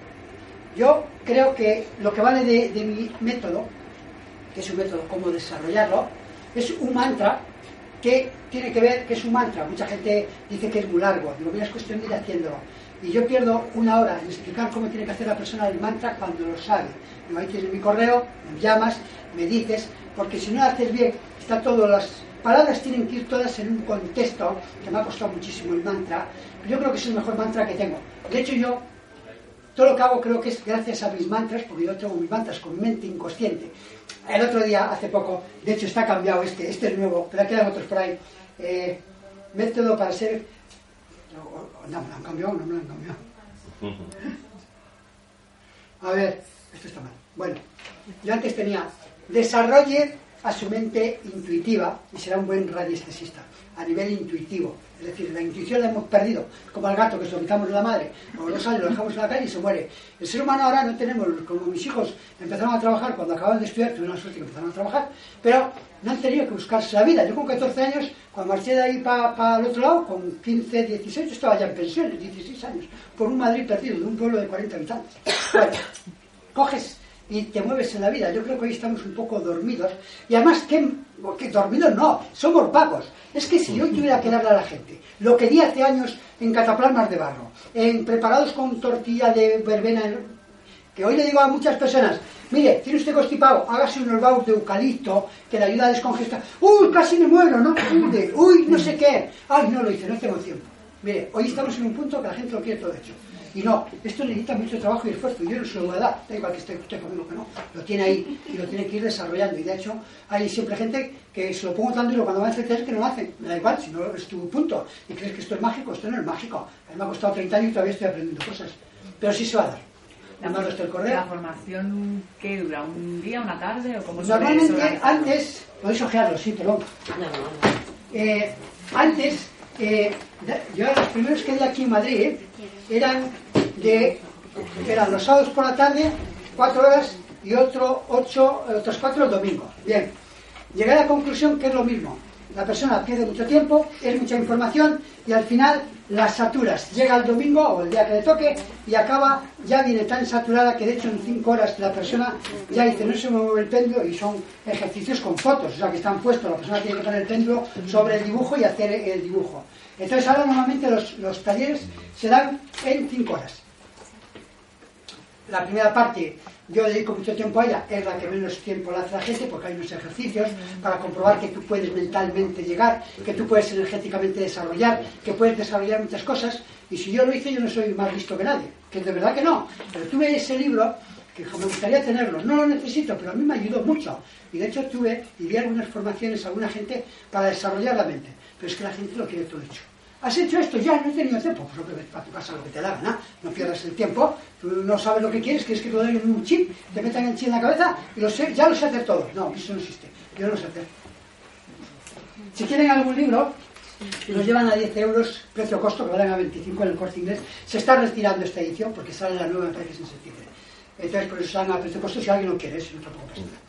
yo creo que lo que vale de, mi método, que es un método, cómo desarrollarlo, es un mantra que tiene que ver, que es un mantra. Mucha gente dice que es muy largo. Digo, mira, es cuestión de ir haciéndolo. Y yo pierdo una hora en explicar cómo tiene que hacer la persona el mantra cuando lo sabe. Digo, ahí tienes mi correo, me llamas, me dices, porque si no lo haces bien, está todo, las palabras tienen que ir todas en un contexto, que me ha costado muchísimo el mantra, pero yo creo que es el mejor mantra que tengo. De hecho, yo todo lo que hago creo que es gracias a mis mantras, porque yo tengo mis mantras con mi mente inconsciente. El otro día, hace poco, de hecho está cambiado este, este es nuevo, pero quedan otros por ahí. Eh, método para ser... No, no me lo han cambiado, no me lo han cambiado. A ver, esto está mal. Bueno, yo antes tenía desarrolle a su mente intuitiva y será un buen radiestesista, a nivel intuitivo. Es decir, la intuición la hemos perdido, como al gato que de la madre, o no sale, lo dejamos en la calle y se muere. El ser humano ahora no tenemos, como mis hijos empezaron a trabajar cuando acababan de estudiar, tuvieron la suerte que empezaron a trabajar, pero no han tenido que buscarse la vida. Yo con 14 años, cuando marché de ahí para el otro lado, con 15, 16, yo estaba ya en pensiones, 16 años, por un Madrid perdido, de un pueblo de 40 habitantes. Coges y te mueves en la vida. Yo creo que hoy estamos un poco dormidos. Y además, que, que dormidos no, somos vagos. Es que si yo tuviera que darle a la gente lo que di hace años en cataplasmas de barro, en preparados con tortilla de verbena, que hoy le digo a muchas personas, mire, tiene usted constipado, hágase unos baús de eucalipto que le ayuda a descongestar. Uy, casi me muero, no pude. Uy, no sé qué. Ay, no lo hice, no tengo tiempo. Mire, hoy estamos en un punto que la gente lo quiere todo hecho. Y no, esto necesita mucho trabajo y esfuerzo. y Yo no se lo voy a dar, da igual que esté usted conmigo que no. Lo tiene ahí y lo tiene que ir desarrollando. Y de hecho, hay siempre gente que se lo pongo tanto y cuando va a hacer que no lo hacen. Me da igual, si no es tu punto. Y crees que esto es mágico, esto no es mágico. A mí me ha costado 30 años y todavía estoy aprendiendo cosas. Pero sí se va a dar. Correo. ¿La formación qué dura? ¿Un día, una tarde o cómo se Normalmente, antes, podéis ojearlo, sí, perdón. Eh, antes, eh, yo los primeros que di aquí en Madrid eh, eran de eran los sábados por la tarde, cuatro horas y otro ocho, otros cuatro el domingo. Bien, llegué a la conclusión que es lo mismo. La persona pierde mucho tiempo, es mucha información y al final las saturas. Llega el domingo o el día que le toque y acaba, ya viene tan saturada que de hecho en cinco horas la persona ya dice no se mueve el péndulo y son ejercicios con fotos, o sea que están puestos, la persona tiene que poner el péndulo sobre el dibujo y hacer el dibujo. Entonces ahora normalmente los, los talleres se dan en cinco horas. La primera parte yo dedico mucho tiempo a ella, es la que menos tiempo la hace la gente porque hay unos ejercicios para comprobar que tú puedes mentalmente llegar, que tú puedes energéticamente desarrollar, que puedes desarrollar muchas cosas y si yo lo hice yo no soy más listo que nadie, que de verdad que no, pero tuve ese libro que me gustaría tenerlo, no lo necesito, pero a mí me ayudó mucho y de hecho tuve y di algunas formaciones a alguna gente para desarrollar la mente, pero es que la gente lo quiere todo hecho. ¿Has hecho esto? Ya, no he tenido tiempo. Pues hombre, para tu casa lo que te da gana. No pierdas el tiempo. Tú no sabes lo que quieres, quieres que te den un chip, te metan el chip en la cabeza y ya lo sé hacer todo. No, eso no existe. Yo no lo sé hacer. Si quieren algún libro, nos llevan a 10 euros, precio-costo, que valen a 25 en el corte inglés. Se está retirando esta edición porque sale la nueva, me en septiembre. Entonces, por eso están a precio costo si alguien lo quiere, si no tampoco pasa nada.